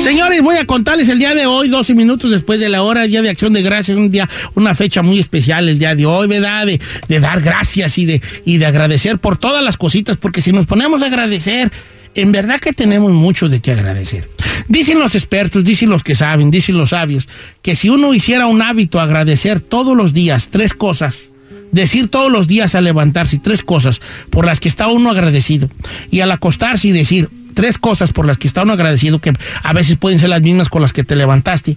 Señores, voy a contarles el día de hoy, 12 minutos después de la hora, Día de Acción de Gracias, un día, una fecha muy especial el día de hoy, ¿verdad? De, de dar gracias y de, y de agradecer por todas las cositas, porque si nos ponemos a agradecer, en verdad que tenemos mucho de qué agradecer. Dicen los expertos, dicen los que saben, dicen los sabios, que si uno hiciera un hábito agradecer todos los días tres cosas, decir todos los días al levantarse tres cosas por las que está uno agradecido, y al acostarse y decir tres cosas por las que está uno agradecido, que a veces pueden ser las mismas con las que te levantaste,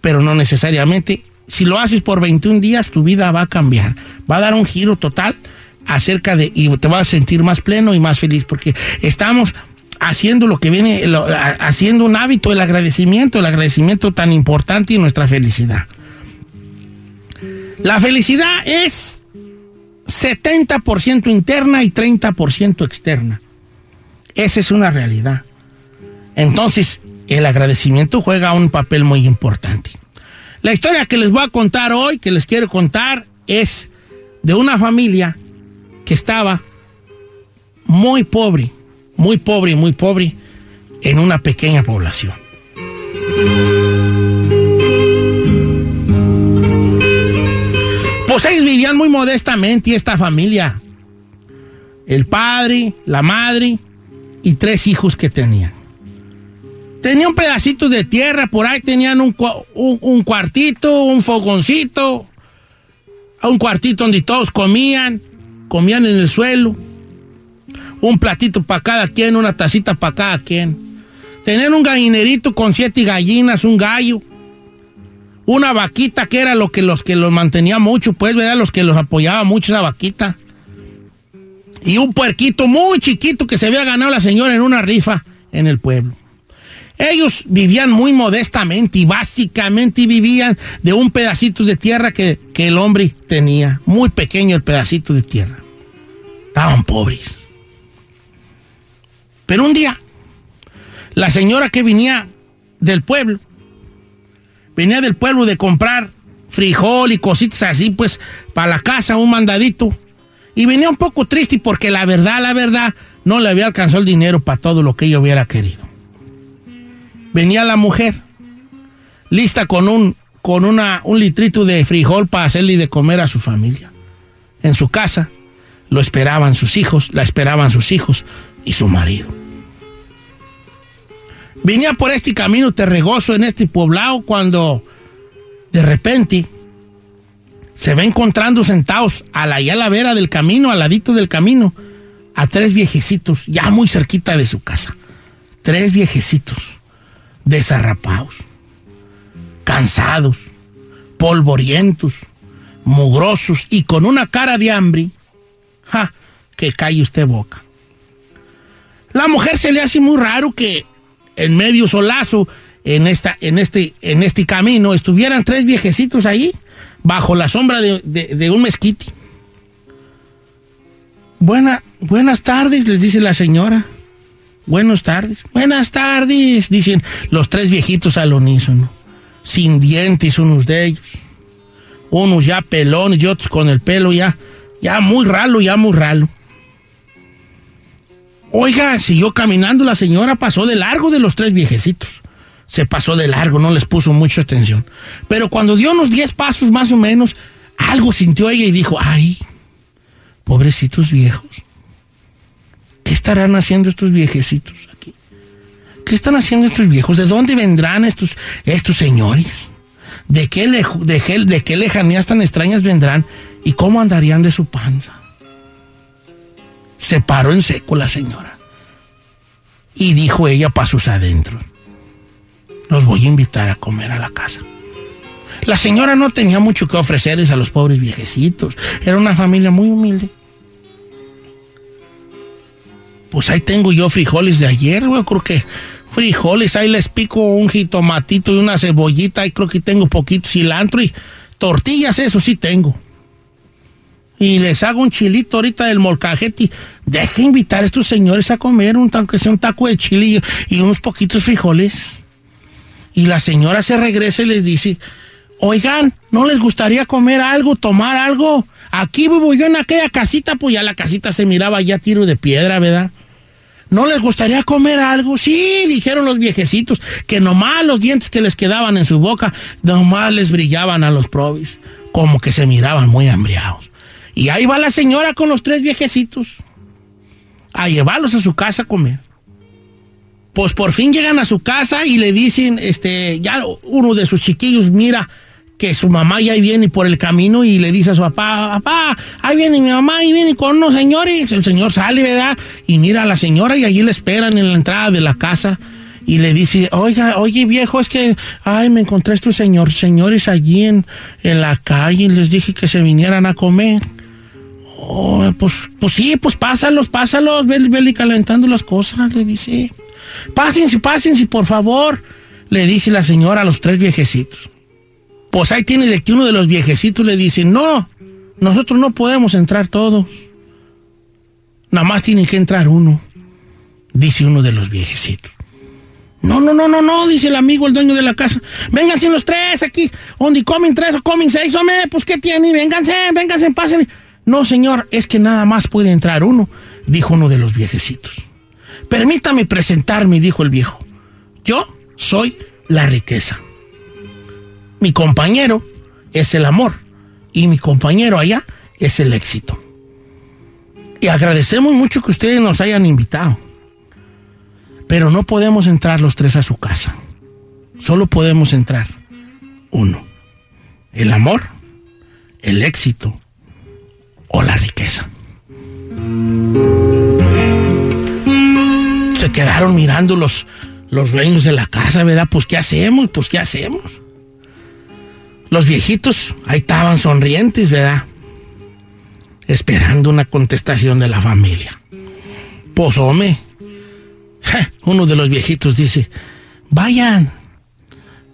pero no necesariamente. Si lo haces por 21 días, tu vida va a cambiar, va a dar un giro total acerca de, y te vas a sentir más pleno y más feliz, porque estamos haciendo lo que viene, haciendo un hábito, el agradecimiento, el agradecimiento tan importante y nuestra felicidad. La felicidad es 70% interna y 30% externa. Esa es una realidad. Entonces, el agradecimiento juega un papel muy importante. La historia que les voy a contar hoy, que les quiero contar, es de una familia que estaba muy pobre, muy pobre, muy pobre, en una pequeña población. Pues ellos vivían muy modestamente esta familia, el padre, la madre y tres hijos que tenían. Tenía un pedacito de tierra, por ahí tenían un, un cuartito, un fogoncito, un cuartito donde todos comían, comían en el suelo, un platito para cada quien, una tacita para cada quien. Tenían un gallinerito con siete gallinas, un gallo, una vaquita que era lo que los que los mantenía mucho, pues, ¿verdad? Los que los apoyaba mucho esa vaquita. Y un puerquito muy chiquito que se había ganado la señora en una rifa en el pueblo. Ellos vivían muy modestamente y básicamente vivían de un pedacito de tierra que, que el hombre tenía. Muy pequeño el pedacito de tierra. Estaban pobres. Pero un día, la señora que venía del pueblo, venía del pueblo de comprar frijol y cositas así, pues, para la casa, un mandadito. Y venía un poco triste porque la verdad, la verdad, no le había alcanzado el dinero para todo lo que ella hubiera querido. Venía la mujer, lista con un, con una, un litrito de frijol para hacerle de comer a su familia. En su casa lo esperaban sus hijos, la esperaban sus hijos y su marido. Venía por este camino terregoso en este poblado cuando de repente se va encontrando sentados a la, allá a la vera del camino, al ladito del camino, a tres viejecitos, ya muy cerquita de su casa. Tres viejecitos, desarrapados, cansados, polvorientos, mugrosos y con una cara de hambre. ¡Ja! Que calle usted boca. La mujer se le hace muy raro que en medio solazo, en, esta, en, este, en este camino, estuvieran tres viejecitos ahí, bajo la sombra de, de un mezquite. Buena, buenas tardes, les dice la señora. Buenas tardes. Buenas tardes, dicen los tres viejitos al unísono. Sin dientes unos de ellos. Unos ya pelones y otros con el pelo ya, ya muy ralo, ya muy ralo. Oiga, siguió caminando la señora, pasó de largo de los tres viejecitos. Se pasó de largo, no les puso mucha atención. Pero cuando dio unos diez pasos más o menos, algo sintió ella y dijo, ay, pobrecitos viejos. ¿Qué estarán haciendo estos viejecitos aquí? ¿Qué están haciendo estos viejos? ¿De dónde vendrán estos, estos señores? ¿De qué, de, ¿De qué lejanías tan extrañas vendrán? ¿Y cómo andarían de su panza? Se paró en seco la señora. Y dijo ella pasos adentro. Los voy a invitar a comer a la casa. La señora no tenía mucho que ofrecerles a los pobres viejecitos. Era una familia muy humilde. Pues ahí tengo yo frijoles de ayer, güey. Creo que frijoles, ahí les pico un jitomatito y una cebollita. Ahí creo que tengo poquito cilantro y tortillas, eso sí tengo. Y les hago un chilito ahorita del molcajete. Deje invitar a estos señores a comer, un, aunque sea un taco de chile y unos poquitos frijoles. Y la señora se regresa y les dice, oigan, ¿no les gustaría comer algo, tomar algo? Aquí vivo yo en aquella casita, pues ya la casita se miraba ya tiro de piedra, ¿verdad? ¿No les gustaría comer algo? Sí, dijeron los viejecitos, que nomás los dientes que les quedaban en su boca, nomás les brillaban a los probis, como que se miraban muy hambriados. Y ahí va la señora con los tres viejecitos a llevarlos a su casa a comer. Pues por fin llegan a su casa y le dicen, este, ya uno de sus chiquillos mira que su mamá ya viene por el camino y le dice a su papá, papá, ahí viene mi mamá, ahí viene con unos señores. El señor sale, ¿verdad? Y mira a la señora y allí le esperan en la entrada de la casa. Y le dice, oiga, oye viejo, es que, ay, me encontré estos señor, señores allí en, en la calle y les dije que se vinieran a comer. Oh, pues, pues sí, pues pásalos, pásalos, vele, vele calentando las cosas, le dice. Pásense, pásense, por favor, le dice la señora a los tres viejecitos. Pues ahí tiene de que uno de los viejecitos le dice, no, nosotros no podemos entrar todos. Nada más tiene que entrar uno, dice uno de los viejecitos. No, no, no, no, no, dice el amigo, el dueño de la casa. Vénganse los tres aquí, donde comen tres o comen seis, hombre, pues ¿qué tiene? Vénganse, vénganse, pasen. No, señor, es que nada más puede entrar uno, dijo uno de los viejecitos. Permítame presentarme, dijo el viejo. Yo soy la riqueza mi compañero es el amor y mi compañero allá es el éxito. Y agradecemos mucho que ustedes nos hayan invitado. Pero no podemos entrar los tres a su casa. Solo podemos entrar uno. El amor, el éxito o la riqueza. Se quedaron mirando los, los dueños de la casa, ¿verdad? Pues ¿qué hacemos? Pues ¿qué hacemos? Los viejitos ahí estaban sonrientes, ¿verdad? Esperando una contestación de la familia. Pues, hombre, uno de los viejitos dice, vayan,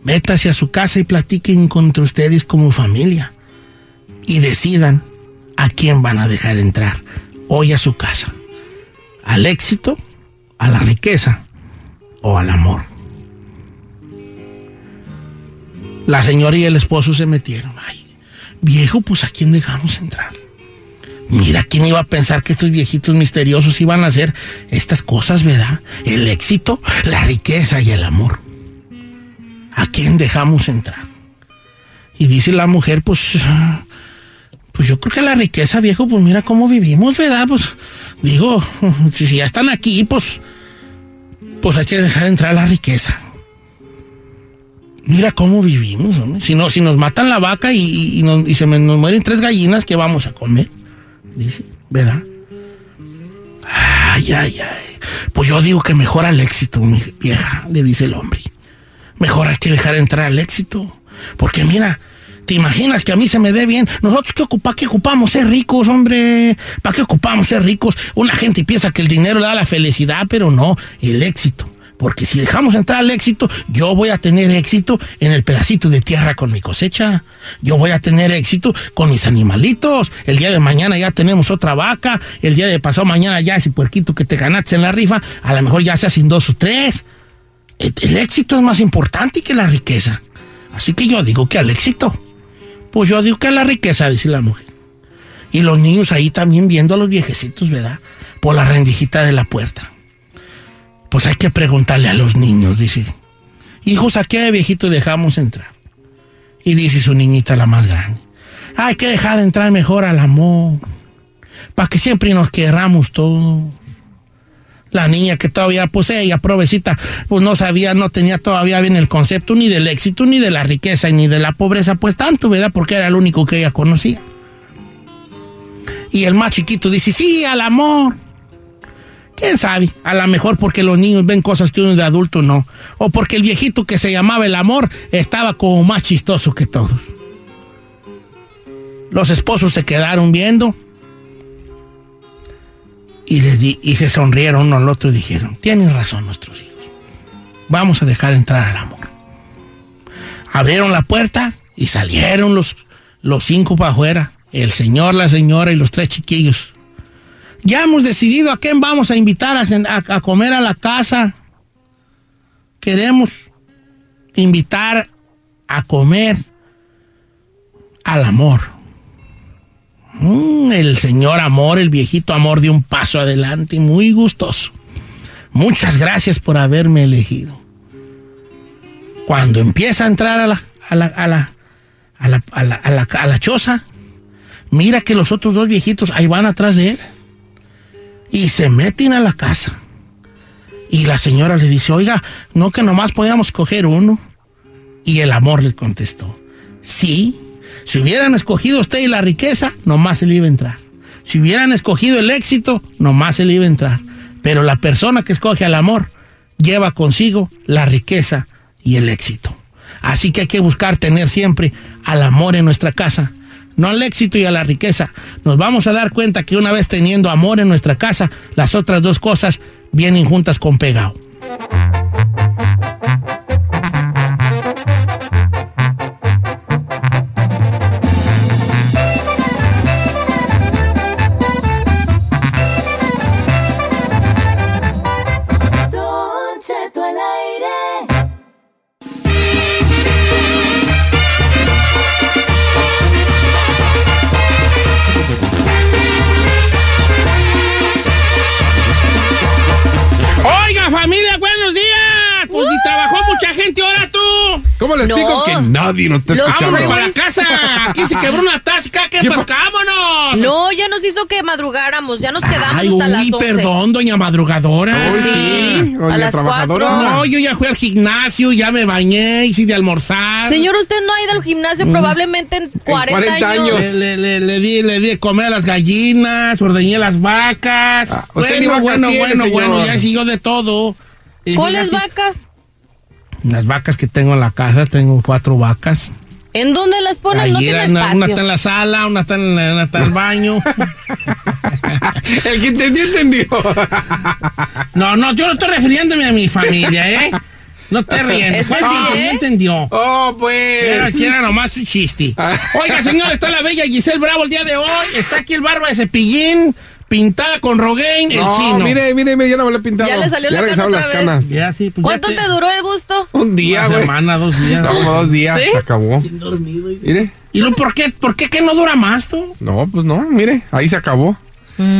métase a su casa y platiquen contra ustedes como familia y decidan a quién van a dejar entrar hoy a su casa. Al éxito, a la riqueza o al amor. La señora y el esposo se metieron. Ay, viejo, pues a quién dejamos entrar. Mira, ¿quién iba a pensar que estos viejitos misteriosos iban a hacer estas cosas, verdad? El éxito, la riqueza y el amor. ¿A quién dejamos entrar? Y dice la mujer, pues, pues yo creo que la riqueza, viejo, pues mira cómo vivimos, ¿verdad? Pues digo, si ya están aquí, pues, pues hay que dejar entrar la riqueza. Mira cómo vivimos, Si, no, si nos matan la vaca y, se nos mueren tres gallinas, ¿qué vamos a comer? Dice, ¿verdad? Ay, ay, ay. Pues yo digo que mejor al éxito, mi vieja, le dice el hombre. Mejor hay que dejar entrar al éxito. Porque mira, ¿te imaginas que a mí se me dé bien? Nosotros qué ocupa, qué ocupamos ser ricos, hombre. ¿Para qué ocupamos ser ricos? Una gente piensa que el dinero da la felicidad, pero no, el éxito Porque si dejamos entrar al éxito, yo voy a tener éxito en el pedacito de tierra con mi cosecha. Yo voy a tener éxito con mis animalitos. El día de mañana ya tenemos otra vaca. El día de pasado mañana ya ese puerquito que te ganaste en la rifa, a lo mejor ya se hacen dos o tres. El éxito es más importante que la riqueza. Así que yo digo que al éxito. Pues yo digo que la riqueza, dice la mujer. Y los niños ahí también viendo a los viejecitos, ¿verdad? Por la rendijita de la puerta. Pues hay que preguntarle a los niños, dice. Hijos, ¿a qué viejito dejamos entrar? Y dice su niñita, la más grande. Hay que dejar entrar mejor al amor. Para que siempre nos querramos todo. La niña que todavía, pues ella, provecita, pues no sabía, no tenía todavía bien el concepto ni del éxito, ni de la riqueza, ni de la pobreza, pues tanto, ¿verdad? Porque era el único que ella conocía. Y el más chiquito dice, sí, al amor. ¿Quién sabe? A lo mejor porque los niños ven cosas que uno de adulto no. O porque el viejito que se llamaba el amor estaba como más chistoso que todos. Los esposos se quedaron viendo y, les di- y se sonrieron uno al otro y dijeron, tienen razón nuestros hijos. Vamos a dejar entrar al amor. Abrieron la puerta y salieron los, los cinco para afuera. El señor, la señora y los tres chiquillos. Ya hemos decidido a quién vamos a invitar a, comer a la casa. Queremos invitar a comer al amor. Mm, el señor amor, el viejito amor, dio un paso adelante, muy gustoso. Muchas gracias por haberme elegido. Cuando empieza a entrar a la choza, mira que los otros dos viejitos ahí van atrás de él y se meten a la casa. Y la señora le dice, oiga, no que nomás podíamos coger uno. Y el amor le contestó, sí, si hubieran escogido usted y la riqueza, nomás se le iba a entrar. Si hubieran escogido el éxito, nomás se le iba a entrar. Pero la persona que escoge al amor lleva consigo la riqueza y el éxito. Así que hay que buscar tener siempre al amor en nuestra casa, no al éxito y a la riqueza. Nos vamos a dar cuenta que una vez teniendo amor en nuestra casa, las otras dos cosas vienen juntas con pegado. ¿Cómo les No. explico que nadie nos está escuchando? Vámonos para la casa. Aquí se quebró una tasca. ¿Qué pues vámonos? No, ya nos hizo que madrugáramos, ya nos quedamos Ay, hasta las uy, 11. perdón, doña madrugadora. Uy, Sí, sí, a doña las trabajadora. cuatro. No, yo ya fui al gimnasio, ya me bañé, hice de almorzar. Señor, usted no ha ido al gimnasio Mm. probablemente en 40, 40 años. años. Le, le- le- le di, le di de comer a las gallinas, ordeñé las vacas. Ah, bueno, vacas bueno, tiene, bueno, señor. bueno, ya siguió de todo. ¿Cuáles vacas? Las vacas que tengo en la casa, tengo cuatro vacas. ¿En dónde las pones? no Ahí tiene era, una, espacio. una está en la sala, una está en, la- una está en el baño. El que entendió, entendió. No, no, yo no estoy refiriéndome a mi familia, ¿eh? No te riendo. Este ¿Cuál sí, entendió, ¿eh? entendió? Oh, Era, pues. que era nomás un chiste. Oiga, señor, está la bella Giselle Bravo el día de hoy. Está aquí el barba de cepillín, pintada con Rogaine, el No, chino. mire, mire, mire, ya no me lo he pintado. Ya le salió la regresaron cana las otra vez. canas. Ya, sí, pues ya ¿Cuánto te duró el gusto? Un día, Una güey. semana, dos días. No, como dos días. ¿Sí? Se acabó. Mire. ¿Y luego por qué? ¿Por qué que no dura más tú? No, pues no, mire, ahí se acabó.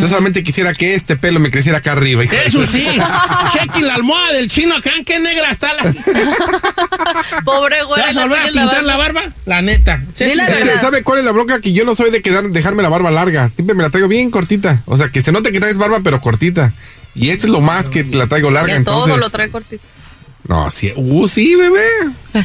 Yo solamente quisiera que este pelo me creciera acá arriba. hijo de Eso sí, chequen la almohada del chino acá, ¿en qué negra está la... ¿Te Pobre güey. vas a volver a pintar la barba? La neta. Sí, la que. ¿sabe cuál es la bronca? Que yo no soy de quedar, dejarme la barba larga. Siempre me la traigo bien cortita. O sea, que se note que traes barba, pero cortita. Y esto es lo más que la traigo larga, Que entonces. todo lo trae cortito. No, sí. Uh, sí, bebé.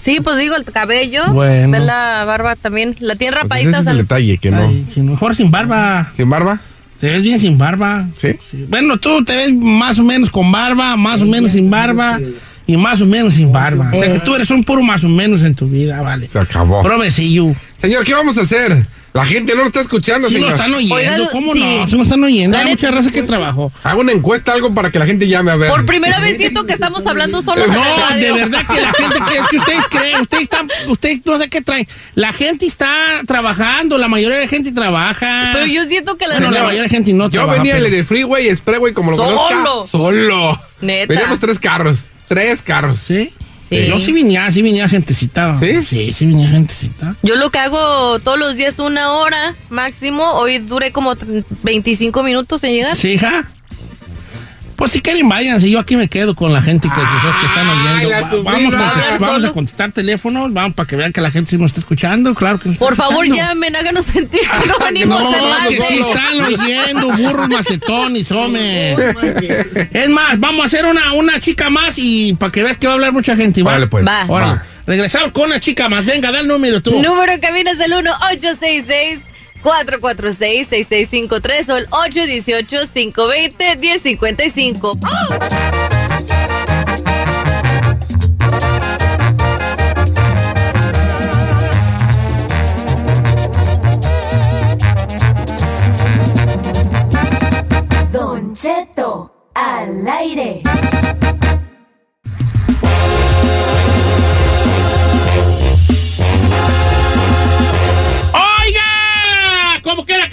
Sí, pues digo, el cabello. Bueno. Ve la barba también. La tiene Pues rapadita, o es sea, el detalle, que no. Ay, mejor sin barba. ¿Sin barba? Te ves bien sin barba. ¿Sí? Bueno, tú te ves más o menos con barba, más o menos sin barba y más o menos sin barba. O sea que tú eres un puro más o menos en tu vida, vale. Se acabó. Provecillo. Señor, ¿qué vamos a hacer? La gente no lo está escuchando, Sí señor. nos están oyendo, Oigan, ¿cómo sí. no? Sí nos están oyendo. La Hay neta- mucha raza que trabajó. Hago una encuesta, algo para que la gente llame a ver. Por primera vez siento que estamos hablando solos en el No, de radio. verdad que la gente que, que ustedes creen, ustedes están, ustedes no sé qué traen. La gente está trabajando, la mayoría de la gente trabaja. Pero yo siento que la Bueno, la mayoría de la gente no Yo trabaja. venía pero- en el freeway, expressway, como lo Solo. conozca. Solo. Neta. Veníamos tres carros. Tres carros. ¿Sí? Sí. Yo sí venía, sí venía gentecita. ¿Sí? Sí, sí venía gentecita. Yo lo que hago todos los días una hora máximo. Hoy duré como 25 minutos en llegar. Sí, hija. Pues si quieren, váyanse. Yo aquí me quedo con la gente que, están oyendo. Vamos, a contestar, vamos, a contestar, teléfonos, vamos para que vean que la gente sí nos está escuchando. Claro que nos está. Por favor, llamen, háganos sentir que no venimos no, no, que sí están oyendo, burro, macetón y some. es más, vamos a hacer una, una chica más y para que veas que va a hablar mucha gente. ¿va? Vale, pues. Va. Órale. Va. Regresamos con una chica más. Venga, da el número tú. Número caminas del 1 866 446-6653 o el 818-520-1055. ¡Oh! Cheto al aire.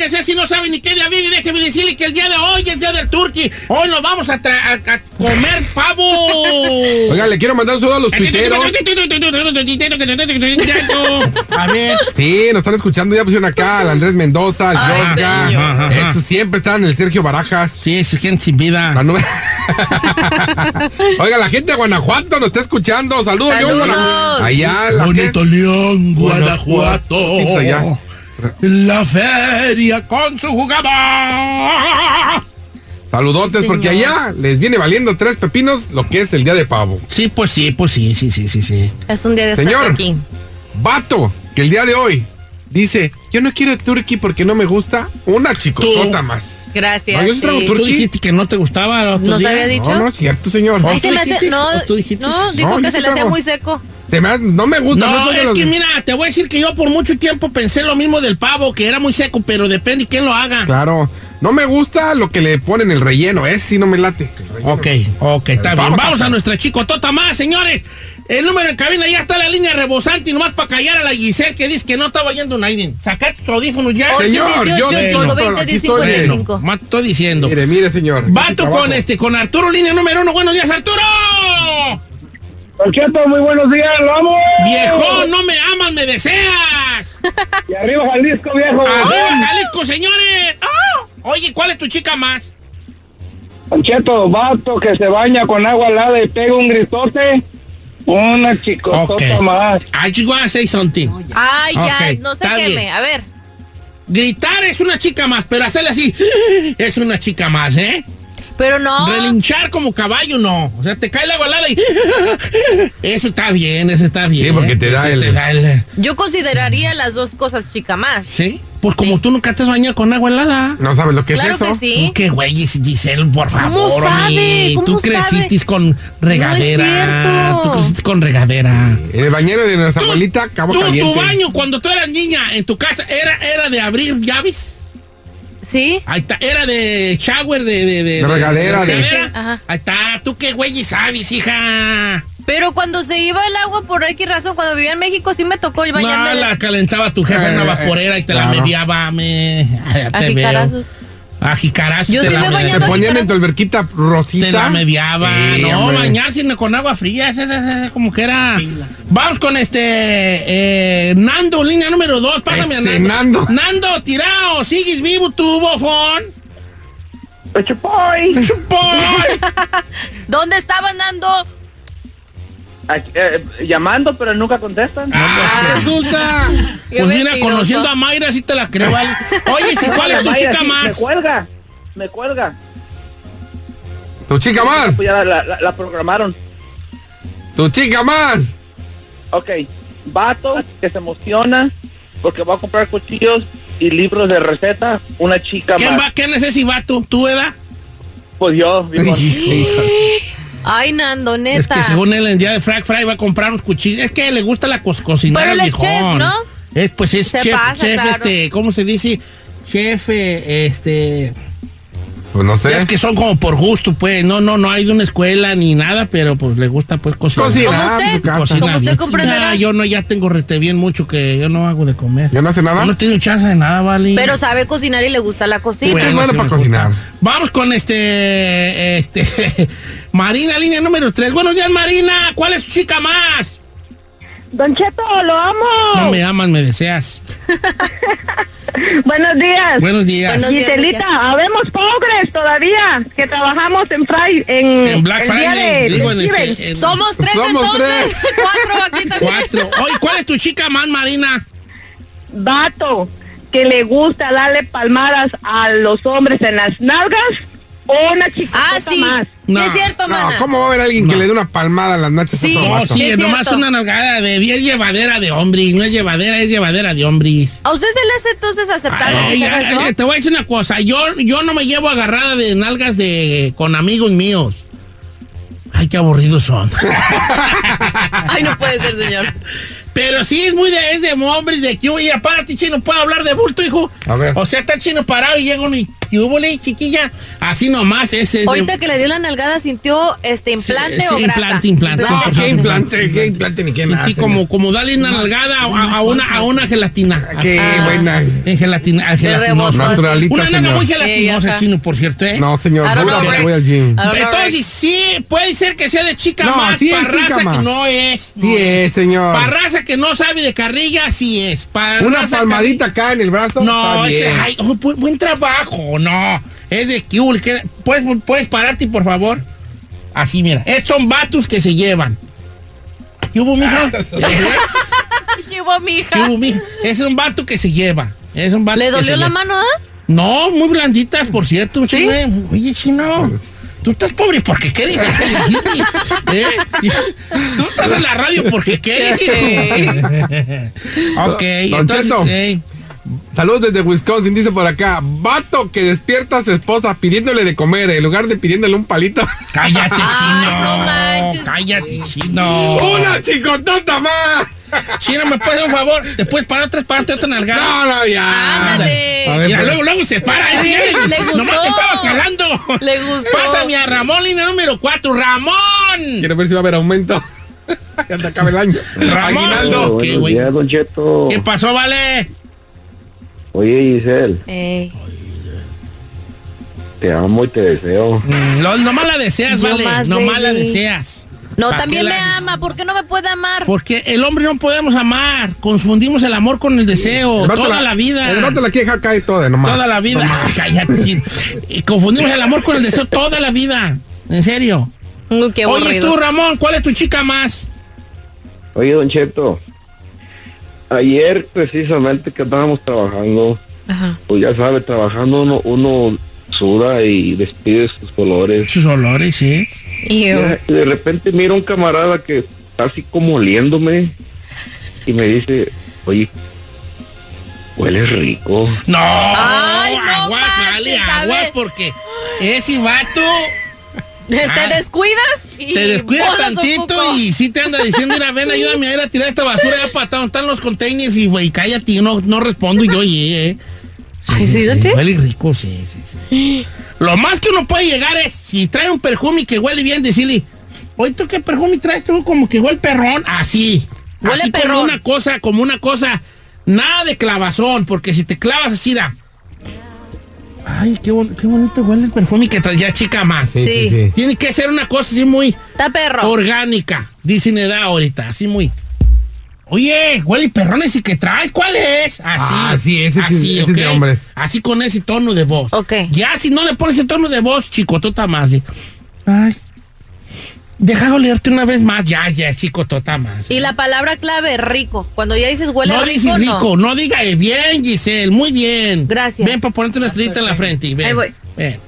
Que sea, si no sabe ni qué día vive, déjeme decirle que el día de hoy es día del turkey. Hoy nos vamos a, tra- a- a comer pavo. Oiga, le quiero mandar un saludo a los tuiteros. A ver. Sí, nos están escuchando. Ya pusieron acá al Andrés Mendoza, al. Eso siempre están, el Sergio Barajas. Sí, es gente sin vida. La nube- Oiga, la gente de Guanajuato nos está escuchando. Saludos, Saludos. Guanajuato. Allá, la Bonito gente- León, Guanajuato. Sí, allá. La feria con su jugador. Saludotes, Sí, porque allá les viene valiendo tres pepinos lo que es el día de pavo. Sí, pues sí, pues sí, sí, sí, sí, sí. Es un día de estar Señor. aquí. Vato, que el día de hoy dice: Yo no quiero turkey porque no me gusta. Una chicotota Tú. más. Gracias. No, yo sí. Tú dijiste que no te gustaba los ¿No otros se días? había dicho? No, no es cierto, señor. Ay, ¿tú se me hace, dijiste? no, ¿O tú dijiste? no, dijo No, que se sí le hacía trago. muy seco. Se me ha- no me gusta. No, soy de es los- que mira, te voy a decir que yo por mucho tiempo pensé lo mismo del pavo, que era muy seco, pero depende quién lo haga. Claro. No me gusta lo que le ponen el relleno. Ese sí no me late. Ok, ok, está bien. Vamos a nuestra chicotota más, señores. El número en cabina ya está la línea rebosante y nomás para callar a la Giselle que dice que no estaba yendo nadie. Saca tus audífonos ya. Señor, yo 818 estoy- 520 aquí estoy. 1055 Más te estoy diciendo. Mire, mire, señor. Vato con este, con Arturo, línea número uno. Buenos días, Arturo. Cheto, muy buenos días, lo amo. Viejo, no me amas, me deseas. Y arriba Jalisco, viejo. Arriba, Jalisco, señores. Ah, Oye, ¿cuál es tu chica más? Cheto, vato que se baña con agua helada y pega un gritote. Una chicotota Ok. más. I just wanna say something. Ay, ya, Ok, no sé está qué bien. me. A ver. Gritar es una chica más, pero hacerle así es una chica más, ¿eh? Pero no. Relinchar como caballo, no. O sea, te cae la balada y. Eso está bien, eso está bien. Sí, porque te da el- te da el- Yo consideraría las dos cosas chica más. ¿Sí? Pues como tú nunca te has bañado con agua helada. No sabes lo que Claro es eso. que sí. ¿Tú qué güey, Giselle, por favor, sabe? ¿Cómo Tú creciste con regadera. tú creciste con regadera. En el bañero de nuestra abuelita, cabo ¿Tú, caliente. tu baño cuando tú eras niña en tu casa era, era de abrir llaves? ¿Sí? Ahí está, era de shower, de... De, De regadera, de- regadera. Ajá. Ahí está, tú qué güey sabes, hija. Pero cuando se iba el agua por X razón, cuando vivía en México, sí me tocó bañarme. No, la calentaba tu jefa en una Eh, vaporera y te la mediaba, me. Ay, te veo. jicarazos. A jicarazos Yo te sí la me mediaba. Te ponían en tu alberquita rosita. Te la mediaba. Sí, no, hombre. bañar sino con agua fría. ese- ese- ese como que era. Vamos con este. eh, Nando, línea número dos. Págame a Ese Nando. Nando. Nando, tirado. ¿Sigues vivo tú, bofón? Chupoy. ¡Chupoy! ¿Dónde estaba Nando? Aquí, eh, llamando, pero nunca contestan. Ah, resulta. Qué Pues mira, mentiroso. conociendo a Mayra, sí te la creo, ¿vale? Oye, ¿sí, ¿cuál es tu chica sí, Me más? cuelga. Me cuelga. Tu chica más. Pues ya la, la- la programaron. Tu chica más. Ok. Vato que se emociona porque va a comprar cuchillos y libros de receta. Una chica ¿Quién más. va? ¿Quién necesita tú? ¿Tú, edad? Pues yo. Ay, Nando, neta. Es que según él, el día de Frank Fry va a comprar unos cuchillos. Es que le gusta la co- cocinar Pero él es chef. ¿no? Es, pues es Se chef, pasa, chef, claro. este, ¿cómo se dice? Chef, eh, este, Pues no sé. es que son como por gusto, pues, no, no, no hay de una escuela ni nada, pero pues le gusta pues cocinar. Cocina. Como Ah, usted, como usted bien. comprenderá. Ya, yo no, ya tengo rete bien mucho que yo no hago de comer. ¿Ya no hace nada? Yo no tengo chance de nada, vale. Pero sabe cocinar y le gusta la cocina. Bueno. es bueno sí para cocinar. gusta. Vamos con este, este, Marina, línea número 3. Buenos días, Marina. ¿Cuál es tu chica más? Don Cheto, lo amo. No me amas, me deseas. Buenos días. Buenos días. Giselita, habemos pobres todavía que trabajamos en Friday, en, En Black Friday, de en este, en- Somos tres Somos entonces. Cuatro aquí también. Cuatro. Oye, ¿cuál es tu chica más, Marina? Vato que le gusta darle palmadas a los hombres en las nalgas una chica Ah, sí. más. Sí No, es cierto, No, mana. ¿cómo va a haber alguien que le dé una palmada a las nachas Sí. a otro No, vato? sí, nomás cierto. una nalgada de bien llevadera de hombres. No es llevadera, es llevadera de hombres. ¿A usted se le hace entonces aceptable Ay, que te voy a decir una cosa. Yo, yo no me llevo agarrada de nalgas de con amigos míos. Ay, qué aburridos son. Ay, no puede ser, señor. Pero sí es muy de, es de hombres de que, oye, apárate, chino, ¿puedo hablar de bulto, hijo? A ver. O sea, está chino parado y llega uno y, ¿qué hubo, le, chiquilla? Así nomás, ese Ahorita que le dio la nalgada, ¿sintió este implante Sí, o sí, grasa? implante, implante. No, Implante. ¿qué implante? ¿Qué implante ni qué nada? Como, como darle una nalgada a, a una, a una gelatina. Qué Ah. buena. En gelatina, a gelatinosa. Naturalita, Una nalga muy gelatinosa, Sí, chino, por cierto, ¿eh? No, señor, Rick. voy al gym. Entonces, sí, puede ser que sea de chica No, más, sí es para chica raza más. que no es. Sí no es, señor. Para raza que no sabe de carrilla, sí es. Para Una palmadita acá en el brazo. No, ese, ay, oh, bu- buen trabajo, no. Es de que, ¿puedes, ¿Puedes pararte, por favor? Así, mira. Estos son vatos que se llevan. ¿Qué hubo, mija? ¿Qué hubo, mija? ¿Qué hubo, mija? Es un vato que se lleva. Es un vato ¿Le dolió la lleva. mano, ah? No, muy blanditas, por cierto, chino. Oye, chino. Tú estás pobre porque quieres. ¿Eh? Sí. Tú estás en la radio porque quieres, ok, Don entonces. Cheto. eh, Saludos desde Wisconsin, dice por acá. Vato que despierta a su esposa pidiéndole de comer en lugar de pidiéndole un palito. cállate, Ay, chino. no manches. Cállate, chino. ¡Una chicotota más! Chino, ¿me puedes un favor? ¿Te puedes parar tres partes otra nalgada? No, no, ya. Ándale. A ver, Mira, pues. luego, luego se para. ¿eh? Le gustó. Nomás te estaba calando. Le gustó. Pásame a Ramón, línea número 4. ¡Ramón! Quiero ver si va a haber aumento. ya se acaba el año. Ramón. Aguinaldo. Buenos güey. días, Don Cheto. ¿Qué pasó, vale? Oye, Giselle, Ey. te amo y te deseo. No, nomás la deseas, Yo vale. más, Nomás la deseas. No, ¿Pa' también me ama. ¿Por qué no me puede amar? Porque el hombre no podemos amar. Confundimos el amor con el deseo. El Toda la vida. El vato la quiere dejar caer toda, nomás. Toda la vida. Cállate. Y confundimos el amor con el deseo toda la vida. En serio. Mm, qué Oye, tú, Ramón, ¿cuál es tu chica más? Oye, Don Cheto, ayer precisamente que estábamos trabajando, Ajá. pues ya sabe, trabajando uno, uno suda y despide sus colores. Sus olores, sí. Y de repente miro a un camarada que está así como oliéndome y me dice, oye, huele rico. No, Ay, no aguas, manches, aguas, porque ese vato Te Ah. descuidas y te descuida bolas un tantito y sí te anda diciendo, mira, ven, ayúdame a ir a tirar esta basura ya para donde están los containers y, güey, cállate, yo no, no respondo y yo, oye, eh. Ay, ¿sí? Huele rico, sí, sí, sí. Lo más que uno puede llegar es, si trae un perfume que huele bien, decirle, oye, ¿tú qué perfume traes tú? Como que huele perrón. Así. Huele así perrón. Como una cosa, como una cosa, nada de clavazón, porque si te clavas así, da. Ay, qué, bon- qué bonito huele el perfume que trae ya chica más. Sí, sí, Sí. sí. Tiene que ser una cosa así muy Está perro. orgánica, dicen edad ahorita, así muy. Oye, huele perrón ese que traes, ¿cuál es? Así. Ah, sí, ese sí, ese es de ¿ok? hombres. Así con ese tono de voz. Ok. Ya si no le pones ese tono de voz, chicotota más. de, Ay. Deja leerte una vez más, ya, ya, chicotota más. Y la palabra clave, rico. Cuando ya dices huele no rico, dices rico, no. no, diga eh, bien, Giselle, muy bien. Gracias. Ven para ponerte una estrellita en la frente y ven. Ahí voy. Ven.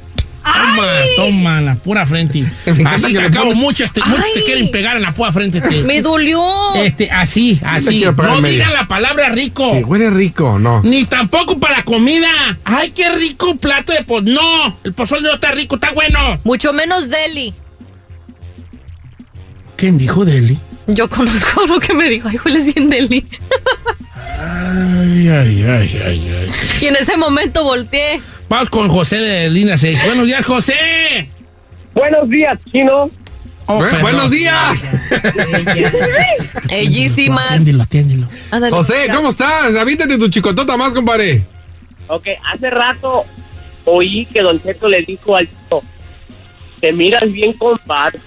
Toma, toma, la pura frente. Así que acabo pone- muchos, te, muchos te quieren pegar en la pura frente. te- Me dolió. Este, así, así. No diga la palabra rico. Sí, huele rico, no. Ni tampoco para comida. Ay, qué rico plato de pozole. No, el pozole no está rico, está bueno. Mucho menos deli. ¿Quién dijo Deli? Yo conozco uno que me dijo, ay, hueles bien deli. Ay, ay, ay, ay, ay. Y en ese momento volteé. Vamos con José de Lina 6. Buenos días, José. Buenos días, chino. Oh, Bu- perdón. buenos días. Bellísimas. Atiéndelo, atiéndelo. José, ¿cómo estás? Avítate tu chicotota más, compadre. Ok, hace rato oí que Don Cheto le dijo al chino, te miras bien con barba.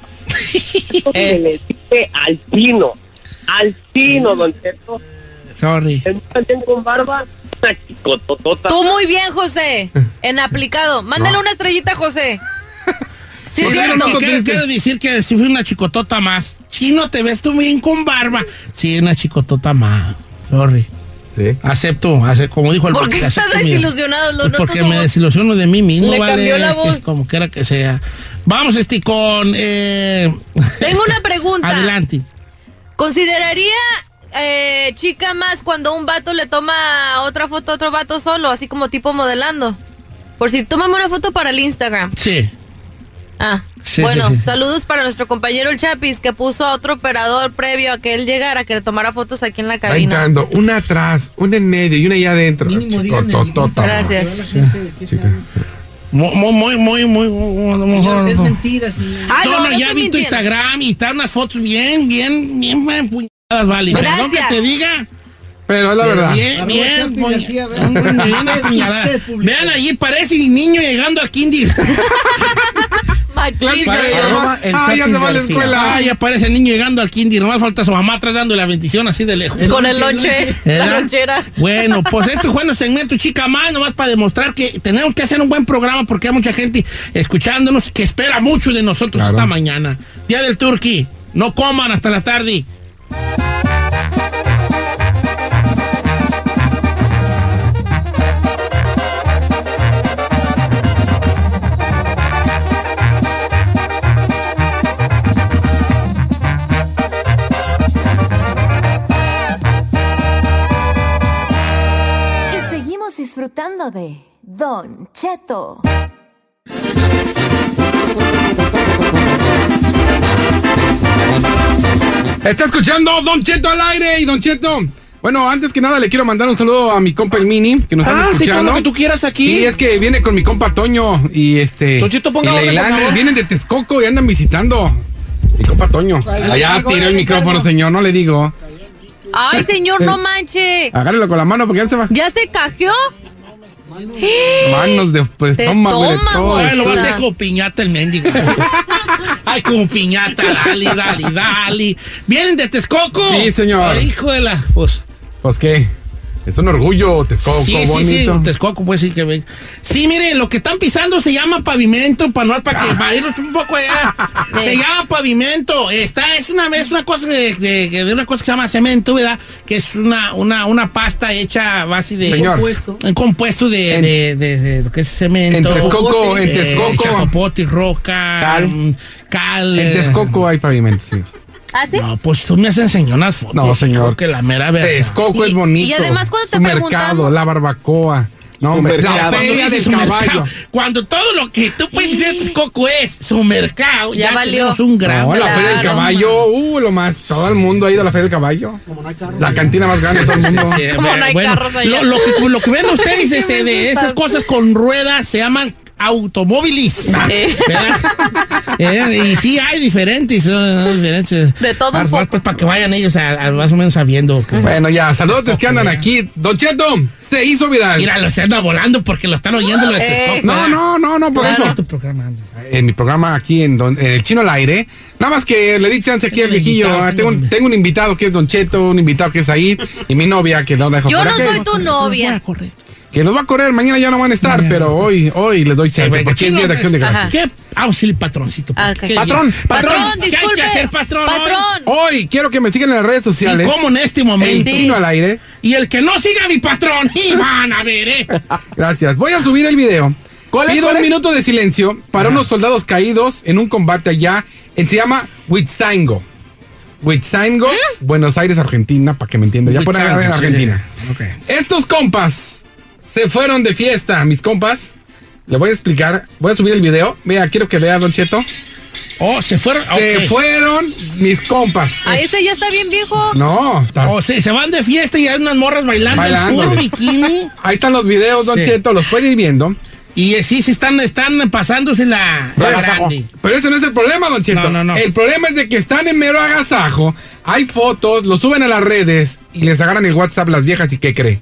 Que le dije al chino, al chino, Don Cheto, Sorry. bien con barba, una chicototota. Tú muy bien, José. En aplicado. Mándale una estrellita, José. Sí, Quiero, decir que si fui una chicotota más. Chino, te ves tú bien con barba. Sí, una chicotota más. Sorry. Sí. Acepto, ace- como dijo el ¿Por qué acepto estás desilusionado? Los Pues porque me desilusiono de mí mismo, Le vale. cambió la que voz. Como quiera que sea. Vamos, este, con. eh, Tengo una pregunta. Adelante. ¿Consideraría eh, chica más cuando un vato le toma otra foto a otro vato solo, así como tipo modelando? Por si tómame una foto para el Instagram. Sí. Ah, Sí, bueno, sí, sí. saludos para nuestro compañero el Chapis que puso a otro operador previo a que él llegara que le tomara fotos aquí en la Ahí cabina. entrando, una atrás, una en medio y una allá adentro. Gracias. Chica. Muy, muy, muy, muy, muy. es mentira, señor. No, no, ya estoy vi tu mintiendo. Instagram y están unas fotos bien, bien, bien, bien puñadas, vale. Perdón que te diga. Pero es la verdad. Bien, bien, vean. allí, parece niño llegando al kinder. De Ah, ya Chapi se va a la escuela. Ah, ya parece el niño llegando al kinder. Nomás falta su mamá atrás dando la bendición así de lejos. Con el lonche, la lonchera. Bueno, pues este fue nuestro segmento Chica Más, nomás para demostrar que tenemos que hacer un buen programa porque hay mucha gente escuchándonos que espera mucho de nosotros Claro. esta mañana. Día del Turqui. No coman hasta la tarde. Disfrutando de Don Cheto. Está escuchando Don Cheto al aire y Don Cheto. Bueno, antes que nada le quiero mandar un saludo a mi compa el Mini, que nos está Ah, sí, escuchando. lo que tú quieras aquí. Sí, es que viene con mi compa Toño y este. Don Cheto, ponga y orden, Leilani, por favor. vienen de Texcoco y andan visitando. Mi compa Toño. Allá tiró el micrófono, señor, no le digo. Ay, señor, no manche. Agárrelo con la mano porque ya se va. ¿Ya se cajeó? Manos de pues, De estómago de todo. Ay, lo va a como piñata el mendigo. Ay, como piñata, dale, dale, dale. ¿Vienen de Texcoco? Sí, señor. Ay, hijo de la... Pues, Pues qué. Es un orgullo, Texcoco, sí, sí, bonito. sí, Texcoco, pues sí que ven. Sí, mire, lo que están pisando se llama pavimento, para no para que para irnos un poco allá. Se llama pavimento. Está, es una, es una cosa de, de- de una cosa que se llama cemento, ¿verdad? Que es una, una, una pasta hecha a base de Señor. Compuesto. un compuesto de, En- de, de- de lo que es cemento. En Texcoco, en eh, Texcoco. roca, Cal. mm, cal. En eh, Texcoco hay pavimento, sí. ¿Ah, sí? No, pues tú me has enseñado unas fotos. No, señor. Que la mera verdad. Texcoco es bonito. y además, cuando te preguntamos- mercado, la barbacoa. No, hombre, la feria del su caballo. mercado, cuando todo lo que tú puedes decir de Texcoco es su mercado, Ya ya, valió. un gran No, la feria del Claro, caballo, uh, lo más, todo el mundo ha ido a la feria del caballo. La cantina más grande de todo el mundo. Sí, Como no hay bueno, carros allá. lo, lo que, lo que ven ustedes este, de esas cosas con ruedas se llaman automóviles. ¿verdad? Eh, y sí, hay diferentes. eh, diferentes. De todo un poco. pues, para que vayan ellos a, a más o menos sabiendo. que- Bueno, ya, saludos que andan aquí. Don Cheto, se hizo viral. Mira, los anda volando porque lo están oyendo lo de Eh. Texcoco. No, no, no, no, por eso. tu programa, anda. En mi programa aquí en, don- en el Chino al Aire. Nada más que le di chance aquí al viejillo. invitado, Ah, tengo un tengo un invitado que es Don Cheto, un invitado que es Said y mi novia que no dejo Yo no que- soy tu novia. Que los va a correr, mañana ya no van a estar, Mañana pero no hoy, hoy les doy chance, Sí, porque es día de acción de pues, gracias. ¿Qué? Ah, sí, el patroncito. Ah. ¿Qué- Patrón, Patrón, ¿Qué hay que hacer, patrón? Patrón. Hoy quiero que me sigan en las redes Sí, sociales. como en este En momento. Sí. Al Aire. Y el que no siga a mi patrón, y van a ver, ¿eh? Gracias. Voy a subir el video. ¿Cuál es, Pido cuál un es? minuto de silencio para unos soldados caídos en un combate allá. En, se llama Huitzango. Huitzango, Buenos Aires, Argentina, para que me entiendan. Ya ponen en ¿Eh? Sí. Argentina. Ok. Estos compas se fueron de fiesta, mis compas. Le voy a explicar. Voy a subir el video. Vea, quiero que vea, Don Cheto. Oh, se fueron. Se ok. fueron mis compas. Ahí ese ya está bien viejo. No, está. O sea, se van de fiesta y hay unas morras bailando, en Bailando. puro bikini. Ahí están los videos, Don Sí. Cheto, los puede ir viendo. Y eh, sí, se están, están pasándose la, la grande. Pero ese no es el problema, Don Cheto. No, no, no. El problema es de que están en mero agasajo, hay fotos, lo suben a las redes y les agarran el WhatsApp las viejas y ¿qué cree?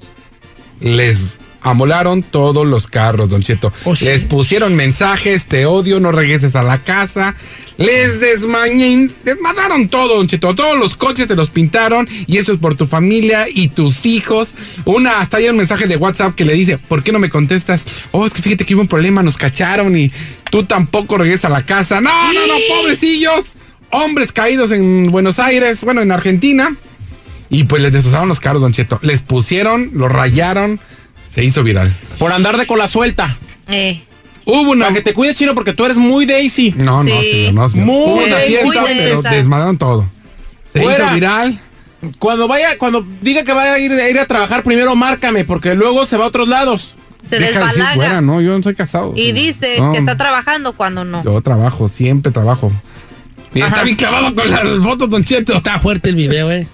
Les amolaron todos los carros, Don Cheto. Oh, sí. Les pusieron mensajes, te odio, no regreses a la casa. Les desmañen, desmadraron todo, Don Cheto. Todos los coches se los pintaron y esto es por tu familia y tus hijos. Una, hasta hay un mensaje de WhatsApp que le dice, ¿por qué no me contestas? Oh, es que fíjate que hubo un problema, nos cacharon y tú tampoco regresas a la casa. No, no, no, pobrecillos. Hombres caídos en Buenos Aires, bueno, en Argentina. Y pues les destrozaron los carros, Don Cheto. Les pusieron, los rayaron, se hizo viral. Por andar de cola suelta. Eh. Hubo una... Para que te cuides, chino, porque tú eres muy Daisy. No, no, Sí. señor, no, señor. Muy Hubo una de- fiesta, muy de pero esa. desmadraron todo. Se Fuera. hizo viral. Cuando vaya, cuando diga que vaya a ir, a ir a trabajar, primero márcame, porque luego se va a otros lados. Se Deja de decir desbalaga. fuera, no, yo no soy casado. Y dice No, que está trabajando cuando no. Yo trabajo, siempre trabajo. Ajá. está bien clavado con las fotos, Don Cheto. Está fuerte el video, eh.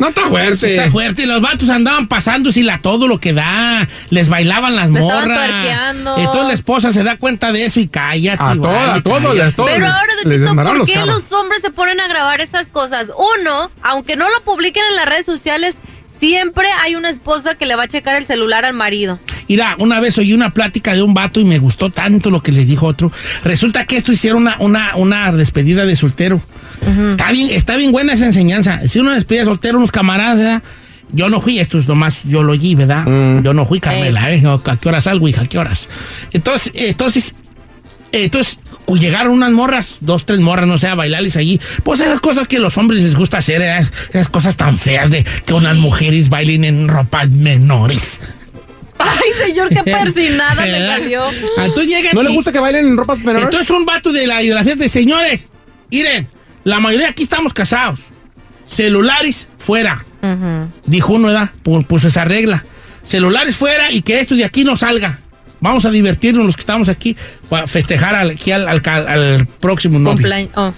No está fuerte. Está fuerte. Los vatos andaban pasándosela todo lo que da. Les bailaban las Le estaban morras. tuerqueando. Entonces la esposa se da cuenta de eso y cállate. A vale, todas, a cállate. a todos. Pero les- ahora, les desmadraron ¿por los qué los hombres se ponen a grabar estas cosas? Uno, aunque no lo publiquen en las redes sociales, siempre hay una esposa que le va a checar el celular al marido. Mira, una vez oí una plática de un vato y me gustó tanto lo que le dijo otro. Resulta que esto hicieron una, una, una despedida de soltero. Está bien, está bien buena esa enseñanza. Si una despedida de soltero, unos camaradas, ¿verdad? Yo no fui, esto es nomás, yo lo oí, ¿verdad? Yo no fui, Carmela, ¿eh? ¿A qué horas salgo, hija? ¿A qué horas? Entonces, entonces, entonces, llegaron unas morras, dos, tres morras, no sé, a bailarles allí. Pues esas cosas que a los hombres les gusta hacer, ¿eh? esas cosas tan feas de que unas mujeres bailen en ropas menores. Ay, señor, qué persinada le salió. Entonces llegan ¿No le gusta que bailen en ropas menores? Entonces un vato de la, de la fiesta de señores, miren, la mayoría aquí estamos casados. Celulares fuera. Dijo uno, ¿verdad? Pu- Puso esa regla. Celulares fuera y que esto de aquí no salga. Vamos a divertirnos los que estamos aquí para festejar al, aquí al, al próximo novio. Oh.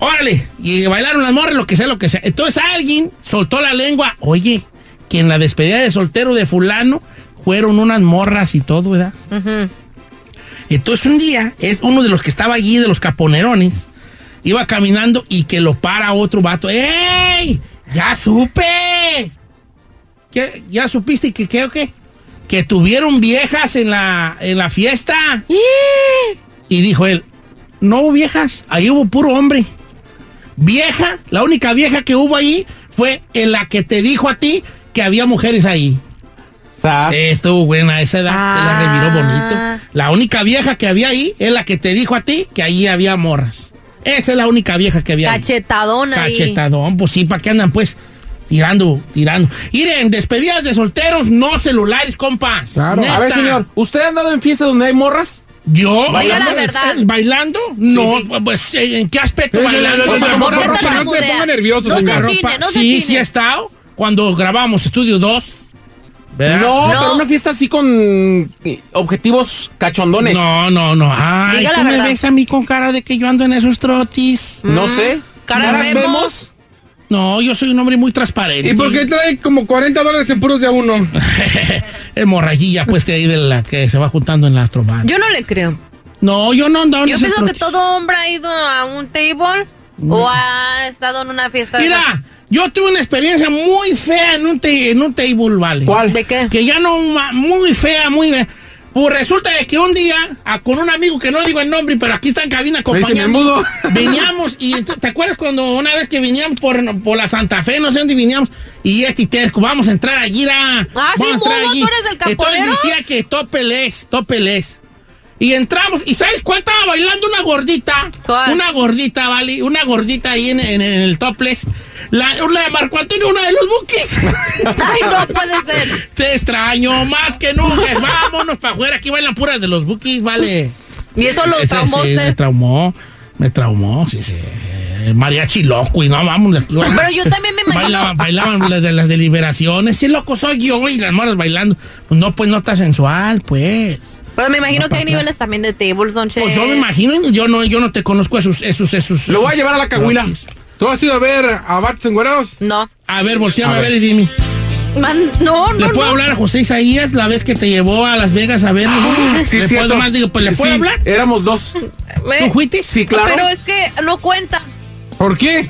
Órale, y bailaron las morras, lo que sea, lo que sea. Entonces alguien soltó la lengua. Oye, que en la despedida de soltero de fulano fueron unas morras y todo, ¿verdad? Entonces un día es uno de los que estaba allí, de los caponerones, iba caminando y que lo para otro vato. ¡Ey! ¡Ya supe! ¿Qué? ¿Ya supiste que qué o qué? Que tuvieron viejas en la, en la fiesta. Y dijo él, no hubo viejas, ahí hubo puro hombre. Vieja, la única vieja que hubo ahí fue en la que te dijo a ti que había mujeres ahí. Sas. Estuvo buena a esa edad, se la reviró bonito. Ah. La única vieja que había ahí es la que te dijo a ti que allí había morras. Esa es la única vieja que había ahí. Cachetadón ahí. Cachetadón, pues sí, ¿para qué andan pues tirando, tirando? Miren, despedidas de solteros, no celulares, compas. Claro. Neta. A ver, señor, ¿usted ha andado en fiestas donde hay morras? Yo, Diga bailando, la verdad. ¿Bailando? No, pues, ¿en qué aspecto Eh, bailando? no, no, no, ¿Por no, qué no, no, no se tartamudea? ponga nervioso, No se señor. chine, no se sí, chine. sí ha estado. Cuando grabamos Estudio 2. ¿Verdad? No, No. pero una fiesta así con eh, objetivos cachondones. No, no, no. Ay, Diga tú la me ves a mí con cara de que yo ando en esos trotis. No sé. Caras ¿Caras vemos. No, yo soy un hombre muy transparente. ¿Y por qué trae como 40 dólares en puros de a uno? Hemorragia, pues, que ahí de la que se va juntando en la astrobar. Yo no le creo. No, yo no ando en Yo pienso que todo hombre ha ido a un table o ha estado en una fiesta. de. Mira, yo tuve una experiencia muy fea en un, te- en un table, ¿vale? ¿Cuál? ¿De qué? Que ya no, muy fea, muy fea. Pues resulta de que un día, a- con un amigo que no digo el nombre, pero aquí está en cabina acompañando. Veníamos, y ¿te acuerdas cuando una vez que veníamos por, por la Santa Fe, no sé dónde veníamos, y este terco, vamos a entrar allí, ra, Ah, sí, vamos a entrar mudo, allí. ¿tú eres el Entonces decía que topeles, topeles. Y entramos, ¿y sabes cuál estaba bailando una gordita? ¿Cuál? Una gordita, ¿vale? Una gordita ahí en, en- en el topless. La, una de Marco Antonio, una de los buquis. Ay, no puede ser. Te extraño más que nunca. Vámonos para afuera. Aquí bailan puras de los buquis, vale. Y eso lo Ese traumó sí, Me usted. traumó. Me traumó, sí, sí. Mariachi loco y no, vamos. vamos. Pero yo también me imagino. Bailaban, bailaban las de las deliberaciones. Sí, loco soy yo y las morras bailando. Pues no, pues no está sensual, pues. Pero me imagino que hay niveles también de tables, don Che. Pues yo me imagino, yo no, yo no te conozco esos, esos, esos. Lo voy a llevar a la cahuila. Rockies. ¿Tú has ido a ver a Bats Enguerados? No. A ver, volteame A a ver, ver. y dime. Man, no, ¿Le no, puedo no. hablar a José Isaías la vez que te llevó a Las Vegas a verlo? Sí, ¿Le cierto. puedo más? Digo, pues, ¿le puedo Sí, hablar? Éramos dos. Ve, ¿Tú fuiste? Sí, claro. Pero es que no cuenta. ¿Por qué?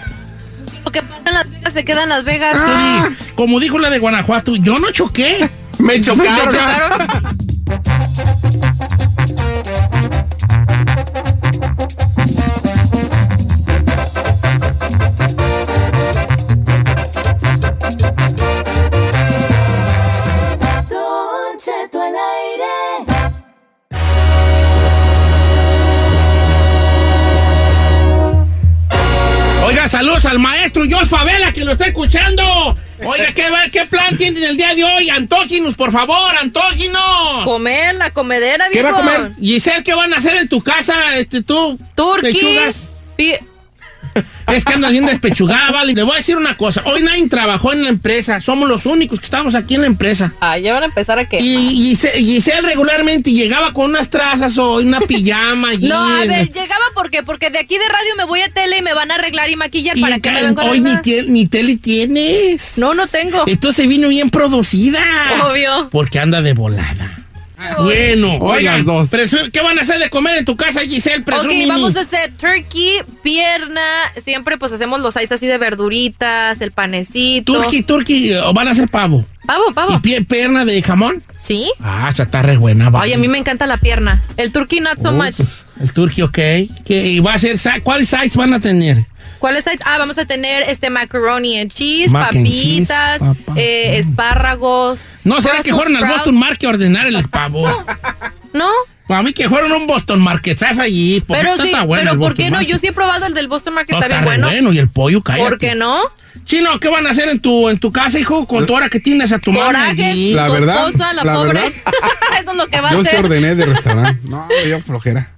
Lo que pasa en Las Vegas se queda en Las Vegas. Di, Como dijo la de Guanajuato, yo no choqué. Me chocaron. chocaron. Oiga, saludos al maestro George Favela que lo está escuchando. Oiga, ¿qué, qué plan tienen el día de hoy? Antóginos, por favor, antóginos. Comer la comedera, ¿Qué va a viejo. comer? Giselle, ¿qué van a hacer en tu casa, este, tú? Turquí. Pechugas. Pi- Es que andas bien despechugada, vale. Le voy a decir una cosa. Hoy nadie trabajó en la empresa. Somos los únicos que estamos aquí en la empresa. Ah, ya van a empezar a qué. Y Gise- Giselle regularmente llegaba con unas trazas o una pijama. allí No, a ver, llegaba porque porque de aquí de radio me voy a tele y me van a arreglar y maquillar Y para que me hoy ni, tie- ni tele tienes. No, no tengo. Entonces vino bien producida. Obvio. Porque anda de volada. Bueno, oigan, dos. ¿qué van a hacer de comer en tu casa, Giselle? Ok, vamos a hacer turkey, pierna. Siempre pues hacemos los sides así de verduritas, el panecito. Turkey, turkey, o van a hacer pavo. Pavo, pavo. ¿Y pie- perna de jamón? ¿Sí? Ah, esa está re buena. va. Ay, a mí me encanta la pierna. El turkey not so Oh, much. pues, el turkey, ok. ¿Qué- ¿Y va a ser, ¿Cuáles sides van a tener? ¿Cuáles sides? Ah, vamos a tener este macaroni and cheese, Mac and papitas, cheese, papa. eh, espárragos. ¿No será que fueron al. Boston Market a ordenar el pavo? No, A mí que fueron a un Boston Market, ¿sabes allí? Porque pero está sí, bueno pero ¿por qué no? Market. Yo sí he probado el del Boston Market, No, está bien bueno. bueno. Y el pollo, cállate. ¿Por qué no? Chino, ¿qué van a hacer en tu, en tu casa, hijo? Con tu hora que tienes a tu Coraje, allí. La tu verdad, esposa, la, la pobre. verdad. Eso es lo que va Yo a se hacer. ordené de restaurante. No, dio flojera.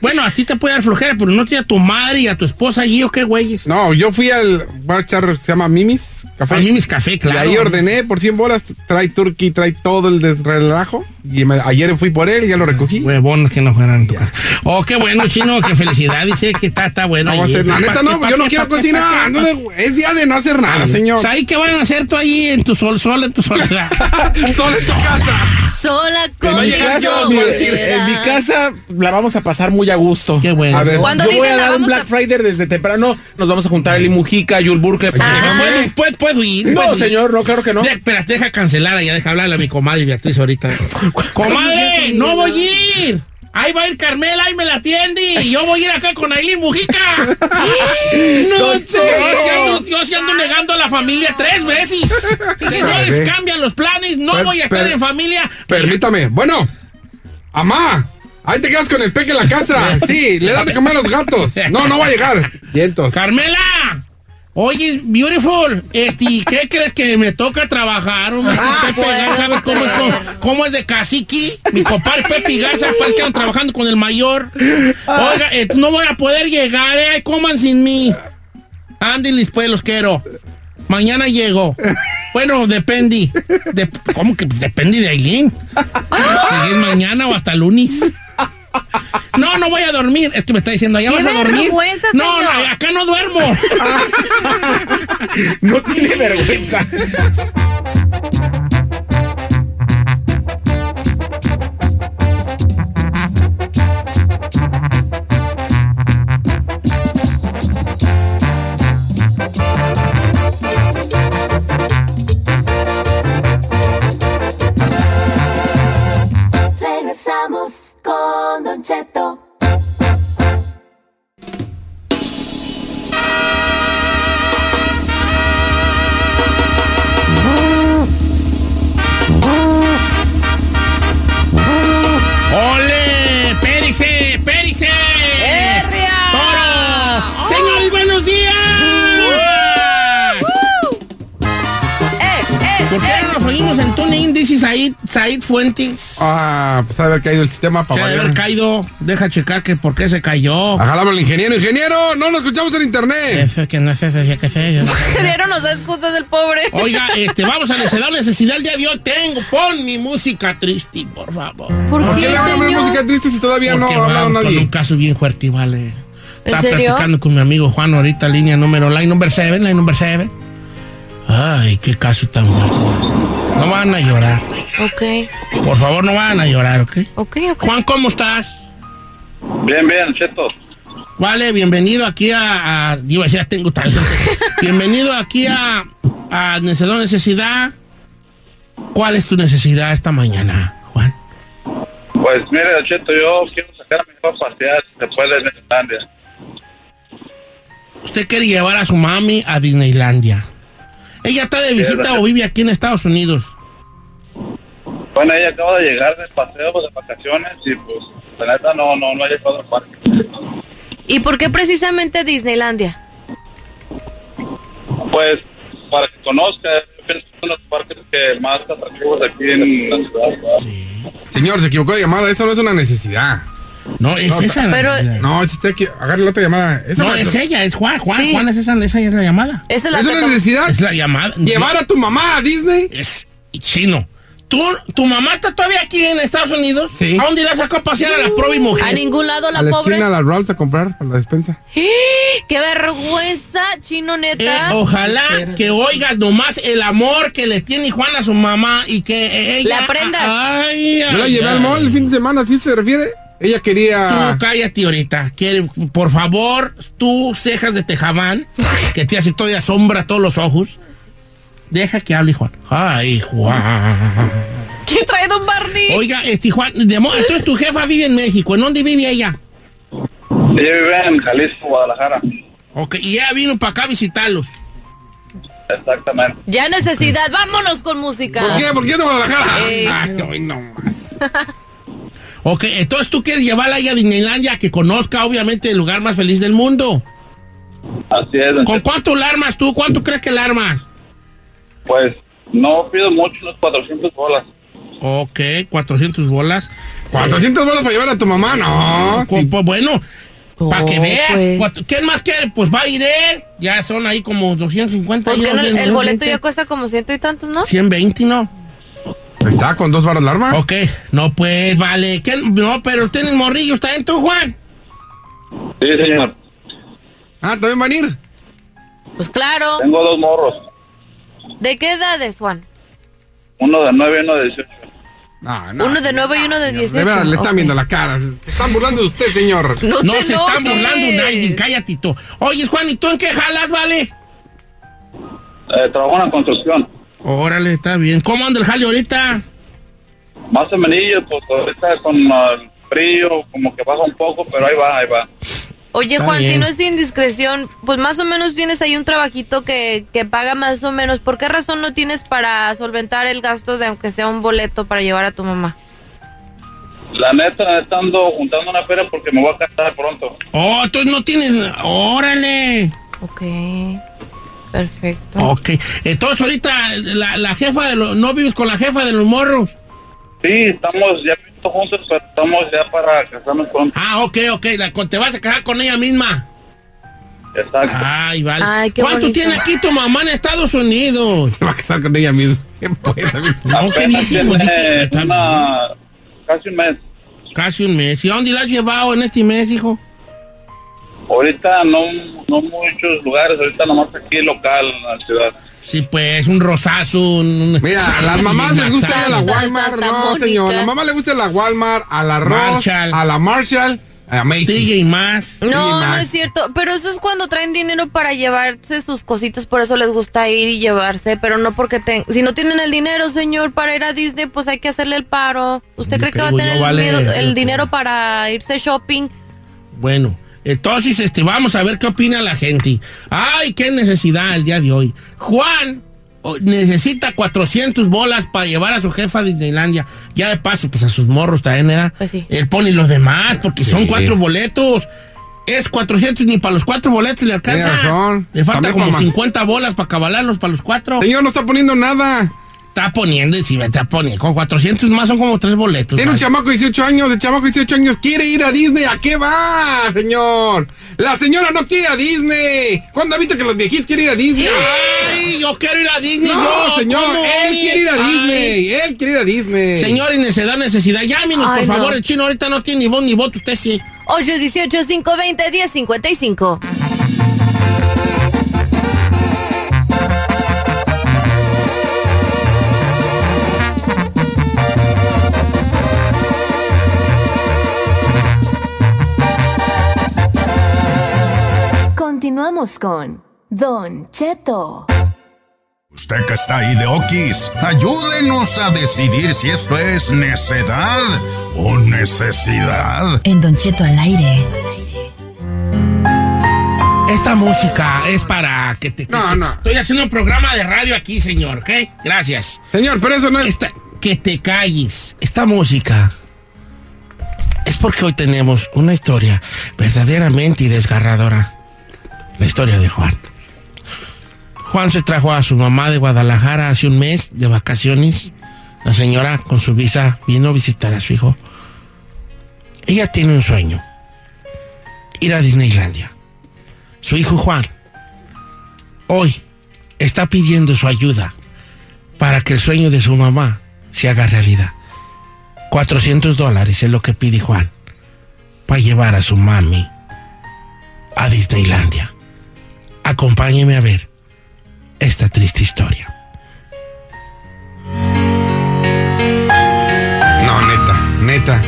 Bueno, a ti te puede dar flojera, pero no tiene a tu madre y a tu esposa allí, ¿o qué, güeyes? No, yo fui al bar char, se llama Mimis Café. A mí mis café, claro. Y ahí ordené por 100 bolas, trae turkey, trae todo el desrelajo. Y me- ayer fui por él y ya lo recogí. Huevones que no fueran en tu casa. Oh, qué bueno, chino, qué felicidad. Dice que está, está bueno. No, la neta ¿Pa' no, yo no quiero cocinar. no es día de no hacer nada, señor. Ahí qué van a hacer tú ahí en tu sol, sol, en tu soledad. Solo en tu casa. Sola con En mi, casa, yo, en mi casa la vamos a pasar muy a gusto. Qué bueno. A ver. Cuando Yo voy a la dar un vamos Black a- Friday desde temprano. Nos vamos a juntar Eli Mujica, Yul Burke. Ah. ¿Puedo, puedo, puedo ir? No, ¿Puedo ir? señor, no, claro que no. De- espera, deja cancelar allá, deja hablarle a mi comadre Beatriz ahorita. ¡Comadre! ¡No voy a ir! Ahí va a ir Carmela, ahí me la atiende. Y yo voy a ir acá con Aileen Mujica. No, Yo sí ando, yo sí ando negando a la familia tres veces. Señores, cambian los planes. No Per- voy a estar per- en familia. Permítame. Bueno, amá. Ahí te quedas con el peque en la casa. Sí, le das de comer a los gatos. No, no va a llegar. Vientos. Carmela. Oye, beautiful, este, ¿qué crees que me toca trabajar? hombre? Pepe Garza, ¿sabes cómo es, cómo, cómo es de cacique? Mi compadre Pepe Garza, pues que andan trabajando con el mayor. Oiga, eh, no voy a poder llegar, eh, coman sin mí. Ándeles, pues, los quiero. Mañana llego. Bueno, depende. De- ¿Cómo que depende de Aileen? Si es mañana o hasta lunes. No, no voy a dormir. Es que me está diciendo, ¿ya ¡Qué vas a dormir? vergüenza, No, no, acá no duermo. No tiene vergüenza. Said, Fuentes. Ah, pues ha de haber caído el sistema Se para ha de haber caído. Deja checar que por qué se cayó. Jalamos al ingeniero. Ingeniero, no lo escuchamos en internet. Eso es que no qué sé. yo no sé. Ingeniero nos da excusas del pobre. Oiga, este, vamos a necesidad necesidad el de hoy. Tengo, pon mi música triste, por favor. ¿Por ¿Por qué le van a poner señor? música triste si todavía no ha hablado vamos con nadie? un caso bien fuerte, vale. Estaba serio? platicando con mi amigo Juan ahorita, línea número, line number 7, line number 7. Ay, qué caso tan fuerte. No van a llorar. Ok, Por favor, no van a llorar, ¿ok? ok, ok. Juan, ¿cómo estás? Bien, bien, Cheto. Vale, bienvenido aquí a... a decir, "Ya tengo talento. bienvenido aquí a, a Necesidad Necesidad. ¿Cuál es tu necesidad esta mañana, Juan? Pues mire, Cheto, yo quiero sacar a mi hijo a pasear, puede, en Islandia. Usted quiere llevar a su mami a Disneylandia. ¿Ella está de visita o vive aquí en Estados Unidos? Bueno, ella acaba de llegar de paseo, de vacaciones, y pues, la neta, no, no, no ha llegado al parque. ¿Y por qué precisamente Disneylandia? Pues, para que conozca, yo pienso que son los parques que más atractivos aquí en la ciudad. Señor, se equivocó de llamada. Eso no es una necesidad. No, es esa la Pero-. No, es usted que agarre la otra llamada. Esa No, es, es ella, es Juan. Juan, Sí. Juan es esa, esa es la llamada. Esa es la ¿Es que una necesidad. Es la llamada. Llevar a tu mamá a Disney. Es chino. ¿Tú, ¿Tu mamá está todavía aquí en Estados Unidos? Sí. ¿A dónde la sacó a pasear a la probi A mujer? ningún lado la a la pobre. esquina, a la Ralphs a comprar para la despensa. ¡Qué vergüenza, chino Eh, neta! ojalá que oigas nomás el amor que le tiene Juan a su mamá y que eh, ella... Le aprendas. Ay, Yo la ay, llevé al ay. mall el fin de semana, ¿así se refiere? Ella quería... Tú cállate ahorita. Quiere, por favor, tú cejas de tejabán, que te hace todavía sombra a todos los ojos. Deja que hable Juan. Ay, Juan. ¿Qué trae Don Barney? Oiga, este Juan, de mo- entonces tu jefa vive en México. ¿En dónde vive ella? Ella vive en Jalisco, Guadalajara. Ok, y ella vino para acá a visitarlos. Exactamente. Ya necesidad, vámonos con música. ¿Por qué? ¿Por qué de Guadalajara? Eh. Ay, hoy no más. Ok, entonces tú quieres llevarla ahí a Disneylandia que conozca obviamente el lugar más feliz del mundo. Así es, ¿Con cuánto la armas tú? ¿Cuánto crees que la armas? Pues, no pido mucho, unos 400 bolas. Ok, 400 bolas. 400 bolas para llevar a tu mamá, no. Cu- Pues bueno, para que Oh, veas. pues. cuatro- ¿Quién más quiere? Pues va a ir él. Ya son ahí como 250. Pues que no, el 220. boleto ya cuesta como ciento y tantos, ¿no? 120, ¿no? Está con dos varas la arma. Ok, no pues, vale. ¿Qué? No, pero tienes morrillo, ¿está en tu Juan? Sí, señor. Ah, ¿también van a ir? Pues claro. Tengo dos morros. ¿De qué edades, Juan? Uno de 9 y uno de 18. No, no. Uno de 9 y uno de señor, 18. De verdad, le están viendo la cara. Se están burlando de usted, señor. No, No se están burlando nadie, cállate tú. Oye, Juan, ¿y tú en qué jalas, vale? Eh, trabajo en la construcción. Órale, está bien. ¿Cómo anda el jale ahorita? Más o menos, pues ahorita con el frío, como que baja un poco, pero ahí va, ahí va. Oye, Está Juan, si no es indiscreción, pues más o menos tienes ahí un trabajito que, que paga más o menos. ¿Por qué razón no tienes para solventar el gasto de aunque sea un boleto para llevar a tu mamá? La neta, la neta ando juntando una feria porque me voy a casar pronto. Oh, entonces no tienes. Órale. Ok, perfecto. Ok. Entonces ahorita la, la jefa de los. ¿No vives con la jefa de los morros? Sí, estamos ya juntos, pero estamos ya para casarnos pronto. Ah, ok, ok. La, con- te vas a casar con ella misma. Exacto. Ay, vale. Ay, qué ¿Cuánto bonito. tiene aquí tu mamá en Estados Unidos? Se va a casar con ella misma. No, ¿qué casi un mes. Casi un mes. ¿Y a dónde la has llevado en este mes, hijo? Ahorita no, no muchos lugares, ahorita nomás aquí local en la ciudad. Sí, pues, un rosazo. un- Mira, a las mamás les gusta la Walmart. No, Mónica. señor. A la mamá le gusta la Walmart, a la Ross, a la Marshall, a y más. No, no más. es cierto. Pero eso es cuando traen dinero para llevarse sus cositas, por eso les gusta ir y llevarse, pero no porque ten- si no tienen el dinero, señor, para ir a Disney, pues hay que hacerle el paro. ¿Usted cree que va a tener el, vale, miedo- el dinero para irse shopping? Bueno, entonces este, vamos a ver qué opina la gente. Ay, qué necesidad el día de hoy. Juan necesita 400 bolas para llevar a su jefa a Disneylandia. Ya de paso, pues a sus morros también, ¿eh? Pues sí. Él pone los demás, porque son cuatro boletos. Es 400 ni para los cuatro boletos le alcanza. Razón. Le falta También como para ma- 50 bolas para cabalarlos para los cuatro. Señor, no está poniendo nada. Está poniendo, si me está poniendo. Con 400 más son como tres boletos. Tiene un chamaco de 18 años, el chamaco de 18 años quiere ir a Disney. ¿A qué va, señor? La señora no quiere ir a Disney. ¿Cuándo ha visto que los viejitos quieren ir a Disney? Ay, yo quiero ir a Disney. No, señor, ¿cómo? él quiere ir a Ay. Disney. Él quiere ir a Disney. Señor, y necesidad, necesidad. Llámenos, Ay, por no. favor. El chino ahorita no tiene ni voz ni voto. Usted sí. 818-520-1055. Continuamos con Don Cheto. Usted que está ahí de Okis, ayúdenos a decidir si esto es necedad o necesidad. En Don Cheto al aire. Esta música es para que te... No, no. Estoy haciendo un programa de radio aquí, señor, ¿ok? Gracias. Señor, pero eso no es. Esta- que te calles. Esta música es porque hoy tenemos una historia verdaderamente desgarradora. La historia de Juan. Juan se trajo a su mamá de Guadalajara hace un mes de vacaciones. La señora con su visa vino a visitar a su hijo. Ella tiene un sueño. Ir a Disneylandia. Su hijo Juan hoy está pidiendo su ayuda para que el sueño de su mamá se haga realidad. 400 dólares es lo que pide Juan para llevar a su mami a Disneylandia. Acompáñeme a ver esta triste historia. No, neta, neta.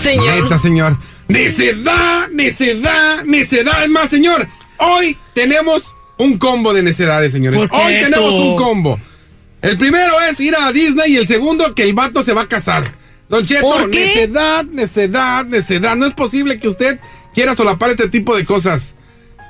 Señor. Neta, señor. Necedad, necedad, necedad. Es más, señor, hoy tenemos un combo de necedades, señores. ¿Por qué Hoy tenemos un combo. El primero es ir a Disney y el segundo que el vato se va a casar. Don Cheto, ¿Por qué? necedad, necedad, necedad. No es posible que usted quiera solapar este tipo de cosas.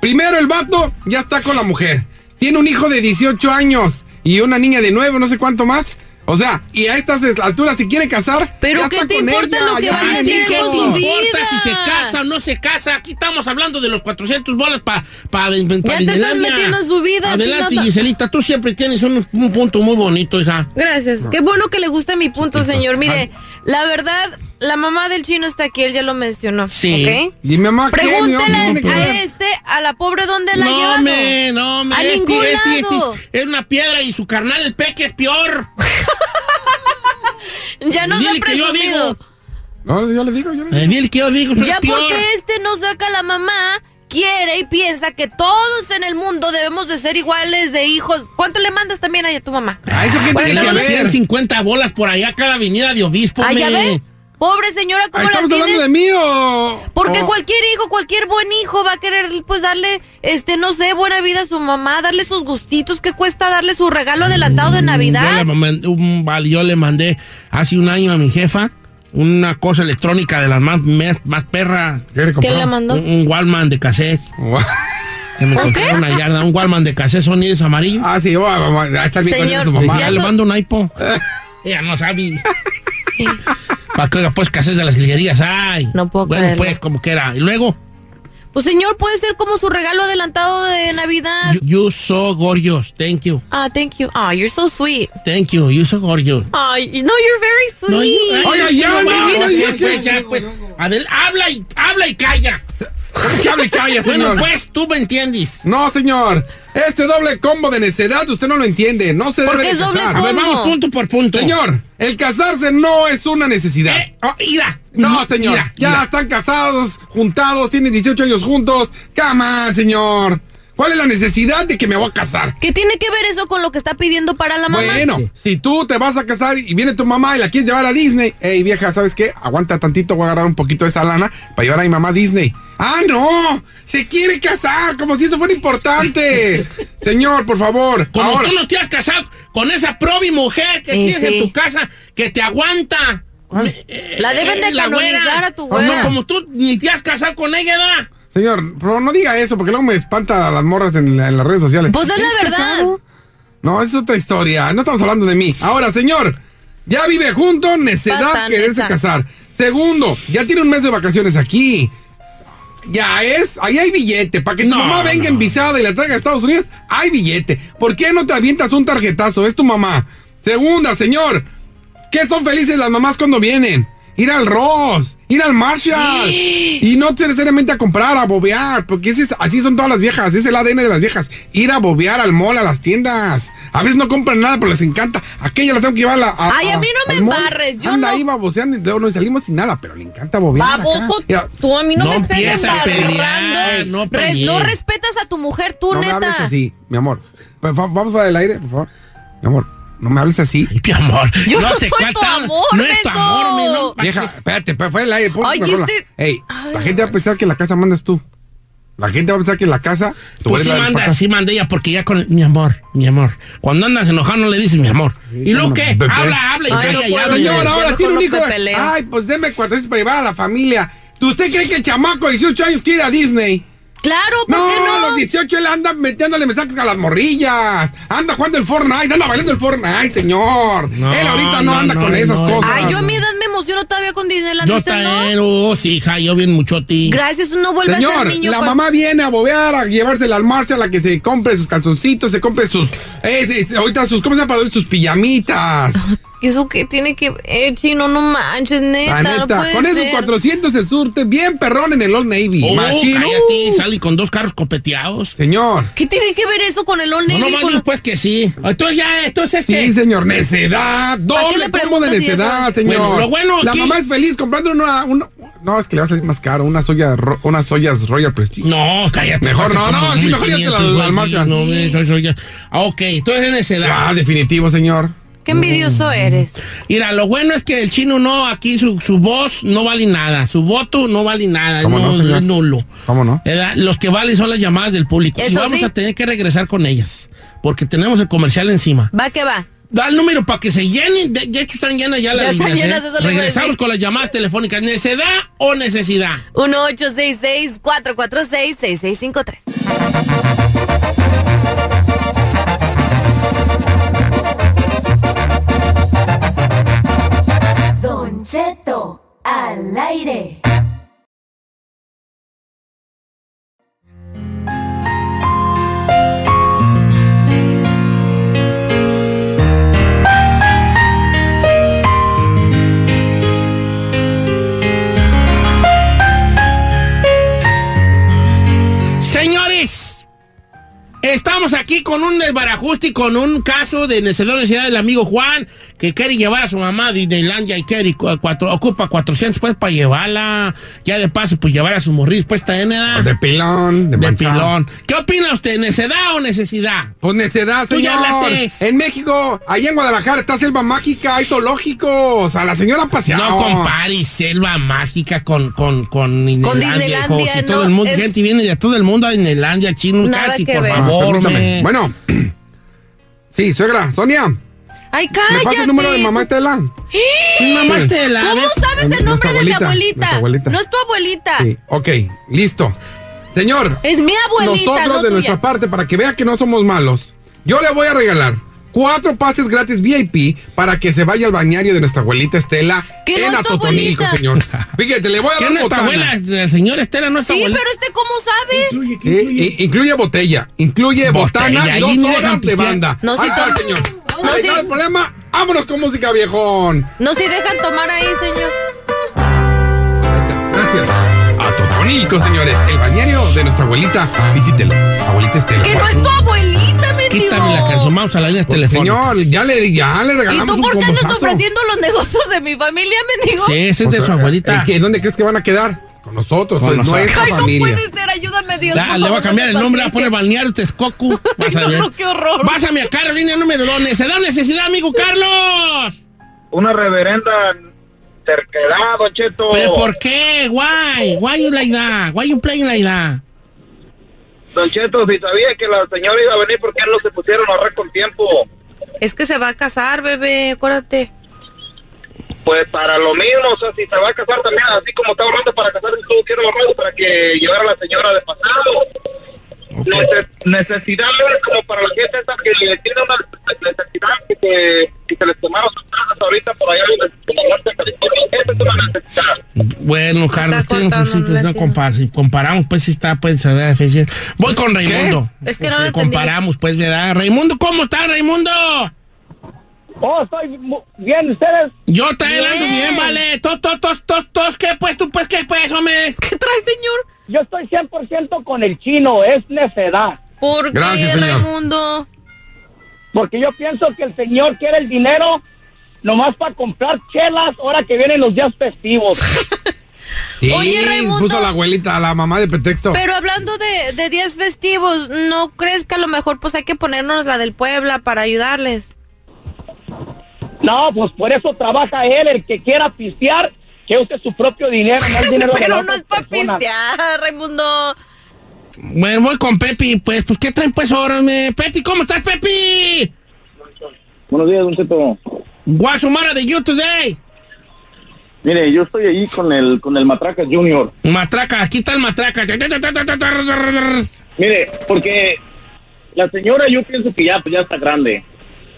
Primero, el vato ya está con la mujer. Tiene un hijo de 18 años y una niña de 9, no sé cuánto más. O sea, y a estas alturas, si quiere casar. Pero ya ¿qué está te con importa ella, lo que vaya a hacer ¿Qué te importa si se casa o no se casa? Aquí estamos hablando de los 400 bolas para pa, pa, Ya te estás metiendo en su vida, Adelante. Giselita. Tú siempre tienes un, un punto muy bonito, hija. Gracias. Qué bueno que le gusta mi punto, señor. Mire, la verdad, la mamá del chino está aquí, él ya lo mencionó. Sí. ¿ok? Y mi mamá, ¿qué? Pregúntale que a este, a la pobre, ¿dónde la ha No, me, no, me. A este, ningún este, este lado. es, es una piedra y su carnal, el peque, es peor. Ya nos ha Dile que yo digo. No, yo le digo, yo le digo. Eh, dile que yo digo, es Ya peor. porque este no saca a la mamá, quiere y piensa que todos en el mundo debemos de ser iguales de hijos. ¿Cuánto le mandas también a tu mamá? ¿A eso qué Bueno, tiene que ver? 150 bolas por allá cada avenida de obispo. Ah, ¿ya me. ves? Pobre señora, ¿cómo la ¿Estamos tienes? hablando de mí o...? Porque o- cualquier hijo, cualquier buen hijo va a querer, pues, darle, este, no sé, buena vida a su mamá, darle sus gustitos, ¿qué cuesta darle su regalo adelantado de Yo le, Navidad? mandé un- yo le mandé hace un año a mi jefa una cosa electrónica de las más, más perra. ¿Qué le compró? ¿Quién le mandó? Un, un Walman de cassette. Que me ¿Un encontré qué? en una yarda. Un Walman de cassette sonidos amarillos. Ah, sí, va, ahí está el bien Señor, su mamá. ya ya le mando un iPod. Ella no sabe. Para que oiga, pues, cassettes de las jilguerías. Ay. No puedo Bueno, creerlo. pues, como que era. Y luego, Pues, señor, puede ser como su regalo adelantado de Navidad. you, you so gorgeous. Thank you. Ah, thank you. Ah, you're so sweet. Thank you. You so gorgeous. Ay, no, you're very sweet. No, you- Oiga, ay, ya, no, no, pues, ya, pues. Adel, habla y, habla y calla. ¿Qué hable y calla, Bueno, señor? pues, tú me entiendes. No, señor. Este doble combo de necedad usted no lo entiende. No se ¿Por debe qué de es doble casar. A ver, vamos punto por punto. Señor, el casarse no es una necesidad. Eh, oh, mira. No, señor. Ya están casados, juntados, tienen 18 años juntos. Cama, señor. ¿Cuál es la necesidad de que me voy a casar? ¿Qué tiene que ver eso con lo que está pidiendo para la mamá? Bueno, si tú te vas a casar y viene tu mamá y la quieres llevar a Disney, ey vieja, ¿sabes qué? Aguanta tantito, voy a agarrar un poquito de esa lana para llevar a mi mamá a Disney. ¡Ah, no! ¡Se quiere casar! Como si eso fuera importante. Señor, por favor. Como ahora. tú no te has casado con esa probi mujer que Eh, tienes sí. en tu casa que te aguanta. Eh, La deben de la canonizar güera. a tu güera. No, como tú ni te has casado con ella, ¿da? Señor, pero no diga eso porque luego me espanta a las morras en, la- en las redes sociales. Pues es la ¿Eres verdad. casado? No, es otra historia. No estamos hablando de mí. Ahora, señor, ya vive junto, necedad, Bastante, quererse casar. Segundo, ya tiene un mes de vacaciones aquí. Ya es, ahí hay billete. Para que tu No, mamá venga no. envisada y la traiga a Estados Unidos, hay billete. ¿Por qué no te avientas un tarjetazo? Es tu mamá. Segunda, señor. ¿Qué son felices las mamás cuando vienen? Ir al Ross, ir al Marshall. y no necesariamente a comprar, a bobear. Porque es- así son todas las viejas. Es el ADN de las viejas. Ir a bobear al mall, a las tiendas. A veces no compran nada, pero les encanta. Aquella la tengo que llevar a la. Ay, a mí no me embarres, yo Anda no- ahí baboseando y luego no salimos sin nada, pero le encanta bobear. Baboso, Mira, tú a mí no, No me estés a embarrando. no Res- no respetas a tu mujer, tú, no me neta. hables así, mi amor. Favor, Vamos fuera del aire, por favor. Mi amor, no me hables así. mi amor. Yo no sé soy cuál tu tal- amor, no es tu amor, mi, no. Vieja, espérate, pero fuera del aire. Ay, este- Ey, la gente va a pensar que la casa mandas tú. La gente va a pensar que en la casa tú Pues eres sí la manda, sí manda ella, porque ya con el- mi amor, mi amor. Cuando andas enojado no le dices mi amor. ¿Y luego qué? Bebé. Habla, habla y Ay, calla no y puedo, habla. Señor, ahora tiene un hijo. Ay, pues deme 400 para llevar a la familia. ¿Usted cree que el chamaco de 18 años quiere ir a Disney? Claro, ¿por no, qué no? a los 18 él anda metiéndole mensajes a las morrillas. Anda jugando el Fortnite, anda bailando el Fortnite, señor. No, él ahorita no, no, anda no, con esas no, cosas. Ay, yo a mi edad me emociono todavía con Disneyland. Yo oh, sí, hija, yo bien muchoti. Gracias, no vuelve a Señor, ser niño. la con- mamá viene a bobear, a llevársela al marcha, a la que se compre sus calzoncitos, se compre sus. eh, eh, ahorita sus. ¿Cómo se llama? para dormir? Sus pijamitas. ¿Eso qué tiene que ver, chino? No manches, neta. La no neta, con esos ser. 400 se surte bien perrón en el Old Navy. Oh, Machín, cállate, uh. sale con dos carros copeteados. Señor. ¿Qué tiene que ver eso con el Old No, Navy? no, Con- más pues que sí. Entonces ya, entonces Sí, que... señor, necedad. ¿Para qué Doble le combo de si necedad, eso? señor. Bueno, lo bueno La mamá es feliz comprando una, una- No, es que le va a salir más caro. Unas ollas, ro- unas ollas Royal Prestige. No, cállate. Mejor no, como no, sí, mejor ya 1500, al, güey, al Marshall. No, eso, eso ya. Ah, ok, entonces en esa edad. Ah, definitivo, señor. Qué envidioso eres. Mira, lo bueno es que el chino no, aquí su, su voz no vale nada, su voto no vale nada, ¿Cómo no, no, señor? es nulo. ¿Cómo no? Los que valen son las llamadas del público. y vamos sí. a tener que regresar con ellas, porque tenemos el comercial encima. Va que va. Da el número para que se llenen. De, de hecho, están llenas ya, Ya las están líneas. llenas, ¿eh? Regresamos con las llamadas telefónicas. ¿Necedad o necesidad? 1-866-446-6653. Cheto, al aire. Estamos aquí con un desbarajuste y con un caso de necesidad necesidad del amigo Juan que quiere llevar a su mamá a Disneylandia y quiere cu- cuatro, ocupa 400 pues para llevarla. Ya de paso, pues llevar a su morris pues está en edad. De pilón, de, De pilón. ¿Qué opina usted? ¿Necedad o necesidad? Pues necedad, Tú ya señor. hablaste. En México, allá en Guadalajara está selva mágica, hay zoológicos. A la señora paseado. No compares selva mágica con, con, con Disneylandia. Disneylandia, hijo. Si no, todo el mundo, es- gente viene de todo el mundo a Disneylandia, chino, Nada Katy, que por ver. Favor, permítame. me. Bueno. Sí, suegra, Sonia. Ay, ¿Me cállate. pasa el número de mamá Estela? Mamá Estela. ¿Cómo sabes el nombre de mi abuelita, abuelita? No es tu abuelita. Sí, ok, listo. Señor, Es mi abuelita, nosotros no de tuya. nuestra parte, para que vea que no somos malos, yo le voy a regalar cuatro pases gratis VIP para que se vaya al bañario de nuestra abuelita Estela no en tu Atotonilco, señor. Fíjate, le voy a ¿Quién dar tu botana. abuela? La señora Estela no es tu Sí, abuela. pero este, ¿cómo sabe? Eh, i- incluye botella, incluye Botella, botana y dos horas de banda. No, Ahí está, señor. No, está el problema. Vámonos con música, viejón. No se dejan tomar ahí, señor. Gracias. Totonilco, señores. El bañario de nuestra abuelita. Visítelo. Abuelita Estela. Que no es tu abuelita, me. Quítame la canción, vamos a la línea telefónica. Señor, ya le, ya le ¿Y regalamos tú un por qué andas ofreciendo los negocios de mi familia, mendigo? Sí, ese es de su abuelita. ¿En qué? ¿Dónde crees que van a quedar? Con nosotros, Con es nosotros. nuestra Ay, no familia. puede ser, ayúdame, Dios. Da- por le voy a cambiar el nombre, a poner paciencia. balneario Texcoco. Vas a ver. no, qué horror. Pásame a Carolina número 2. ¿Necesidad o necesidad, amigo Carlos? Una reverenda terquedad, Don Cheto. ¿Pero por qué? Why? Why you like that? Why you playing like that? Don Cheto, si sabía que la señora iba a venir, ¿por qué no se pusieron a ahorrar con tiempo? Es que se va a casar, bebé, acuérdate. Pues para lo mismo, o sea, si se va a casar también, así como está ahorrando para casarse, tuvo que ir ahorrando para que llevara a la señora de pasado. Neces- necesidad es como para la gente esa que le tiene una necesidad que, se- que se les quemaron sus casas ahorita por allá en el norte de California. Esa es una necesidad. Bueno, Carlos, pues, no compar- si comparamos, pues sí está, pues se ve difícil. Voy con Raimundo. Es que no lo entendí. comparamos, pues, ¿verdad? Raimundo, ¿cómo está, Raimundo? Oh, estoy mu- bien, ¿ustedes? Yo te ando bien, vale. Tos, tos, tos, tos, tos, ¿qué pues tú, pues, qué pues, hombre? ¿Qué traes, señor? Yo estoy 100% con el chino, es necedad. ¿Por Gracias, qué, señor. Raimundo? Porque yo pienso que el señor quiere el dinero nomás para comprar chelas ahora que vienen los días festivos. Sí, Oye, Raimundo. puso la abuelita, la mamá de pretexto. Pero hablando de, de días festivos, ¿no crees que a lo mejor pues hay que ponernos la del Puebla para ayudarles? No, pues por eso trabaja él, el que quiera pistear, que use su propio dinero, no el dinero de Pero no es para pistear, Raimundo. Bueno, voy con Pepi, pues, pues, ¿qué traen pues ahora, me? Pepi, ¿cómo estás, Pepi? Buenos días, Don Cheto. What's matter with you today? Mire, yo estoy ahí con el, con el Matraca Junior. Matraca, aquí está el matraca. Mire, porque la señora yo pienso que ya, pues ya está grande.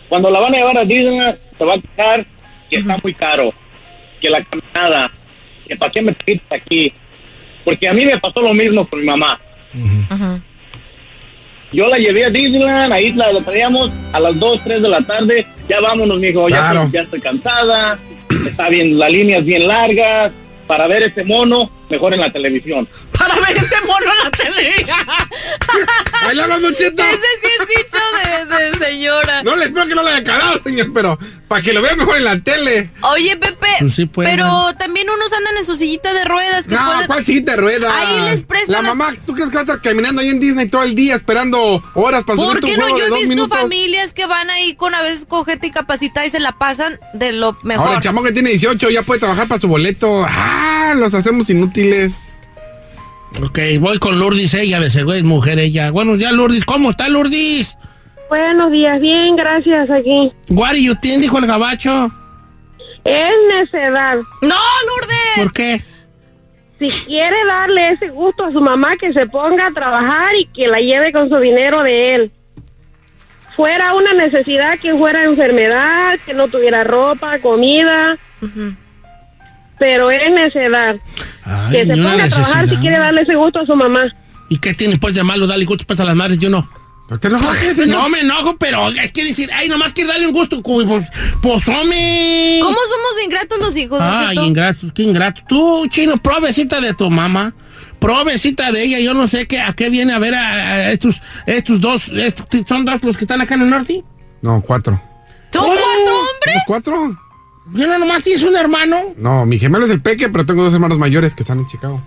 Cuando la van a llevar a Disney, se va a quejar que está muy caro, que la caminada, que para qué me trajiste aquí. Porque a mí me pasó lo mismo con mi mamá. Yo la llevé a Disneyland, ahí la, traíamos a las 2, 3 de la tarde. Ya vámonos, mijo, ya, Claro. estoy- ya estoy cansada. Está bien, la línea es bien larga. Para ver ese mono, mejor en la televisión. Para ver ese mono en la televisión. Bailando, Don Cheto. Ese sí es dicho de, de señora. No le espero que no le haya calado, señor, pero para que lo vea mejor en la tele. Oye, Pepe, Pues sí pero también unos andan en su sillita de ruedas que No, pueden... ¿cuál siguiente rueda? Ahí les prestan La mamá, ¿tú crees que va a estar caminando ahí en Disney todo el día esperando horas para ¿Por subirte qué un no? Yo de he visto minutos? familias que van ahí con a veces con gente incapacitada y se la pasan de lo mejor. Ahora el chamo que tiene 18 ya puede trabajar para su boleto. Ah, los hacemos inútiles. Ok, voy con Lourdes, ella de seguro es mujer, ella. Bueno, ya Lourdes, ¿cómo está Lourdes? Buenos días, bien, gracias aquí. You think, dijo el gabacho. Es necedad. ¡No, Lourdes! ¿Por qué? Si quiere darle ese gusto a su mamá, que se ponga a trabajar y que la lleve con su dinero de él. Fuera una necesidad, que fuera enfermedad, que no tuviera ropa, comida. Pero es necedad. Ay, que se ponga a trabajar si quiere darle ese gusto a su mamá. ¿Y qué tiene pues de malo darle gusto pues a las madres? Yo no. ¿Te enojas? No me enojo, pero es que decir, ay, nomás quiere darle un gusto, pues, pues hombre. ¿Cómo somos ingratos los hijos, Ay, Cheto? ingrato, qué ingrato. Tú, chino, provecita de tu mamá. Provecita de ella, yo no sé qué, a qué viene a ver a, a estos, estos dos, estos, ¿son dos los que están acá en el norte? No, cuatro. ¿Son cuatro hombres? ¿Somos cuatro? ¿Yo no nomás tienes un hermano? No, mi gemelo es el peque, pero tengo dos hermanos mayores que están en Chicago.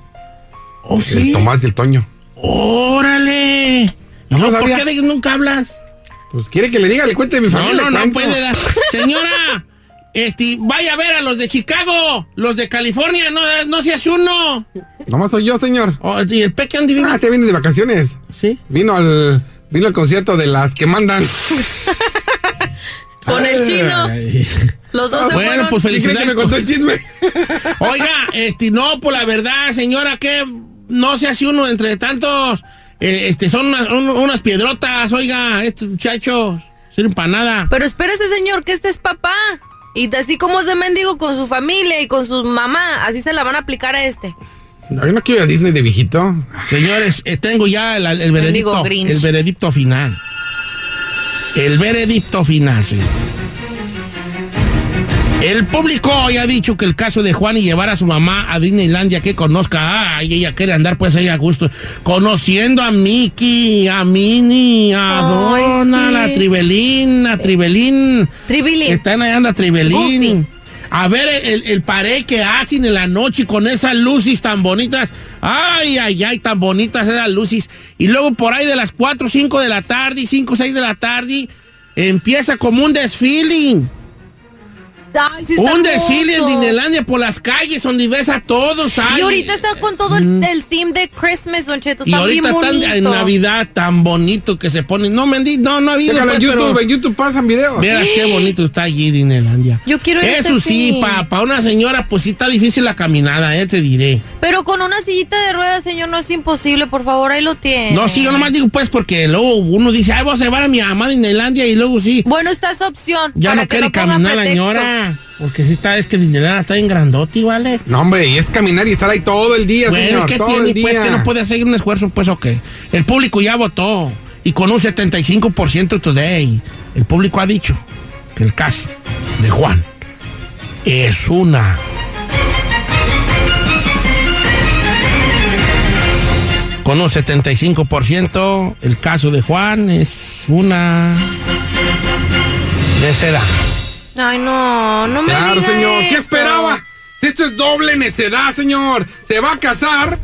¿Oh, El sí? Tomás y el Toño. ¡Órale! No No, ¿Por qué de nunca hablas? Pues quiere que le diga, le cuente de mi No, familia. no, no cuento. puede dar. Señora, este, vaya a ver a los de Chicago, los de California, no, no seas uno. Nomás soy yo, señor. Oh, ¿Y el peque dónde vive? Ah, te viene de vacaciones. Sí. Vino al, vino al concierto de las que mandan. Con el chino. Los dos se Bueno, fueron. pues ¿Qué cree felicidades. que me contó el chisme? Oiga, este, no, pues la verdad, señora, que no se hace uno entre tantos. eh, este, son unas, un- unas piedrotas, oiga, estos muchachos. Sirven para nada. Pero espérese, señor, que este es papá. Y así como es de mendigo con su familia y con su mamá, así se la van a aplicar a este. No, yo no quiero ir a Disney de viejito. Señores, eh, tengo ya el, el veredicto. El veredicto final. El veredicto final, señor. El público hoy ha dicho que el caso de Juan y llevar a su mamá a Disneylandia que conozca, ay, ella quiere andar pues ahí a gusto, conociendo a Mickey, a Minnie, a Ay, Donna, sí. a Tribelín, a Tribelín. Tribilín. Están ahí anda Tribelín. A ver el, el pared que hacen en la noche con esas luces tan bonitas. Ay, ay, ay, tan bonitas esas luces. Y luego por ahí de las 4, 5 de la tarde, 5, 6 de la tarde, empieza como un desfile. Ay, sí un desfile en Disneylandia por las calles donde ves a todos. ay. Y ahorita está con todo el, el theme de Christmas, Don Cheto. Y ahorita bien están bonito. en Navidad tan bonito que se ponen. No, Mendy, no, no ha habido. En pues, pero- en YouTube pasan videos. Vieras qué bonito está allí Disneylandia. Yo quiero ir a Eso este sí, para una señora, pues sí está difícil la caminada, eh, te diré. Pero con una sillita de ruedas, señor, no es imposible. Por favor, ahí lo tiene. No, sí, yo nomás digo pues porque luego uno dice, ay, vamos a llevar a mi mamá a Disneylandia y luego sí. Bueno, está esa opción. Ya para no que quiere caminar la pretextos. Porque sí está, es que Disneylandia está en grandote, ¿vale? No, hombre, y es caminar y estar ahí todo el día, Bueno, señor. ¿qué todo tiene, el pues? día. que no puede hacer un esfuerzo, pues, o qué? El público ya votó. Y con un 75% today. El público ha dicho que el caso de Juan es una. Con un 75%, el caso de Juan es una necedad. Ay, no, no me Claro, diga señor. ¿Qué eso. esperaba? Esto es doble necedad, señor. Se va a casar.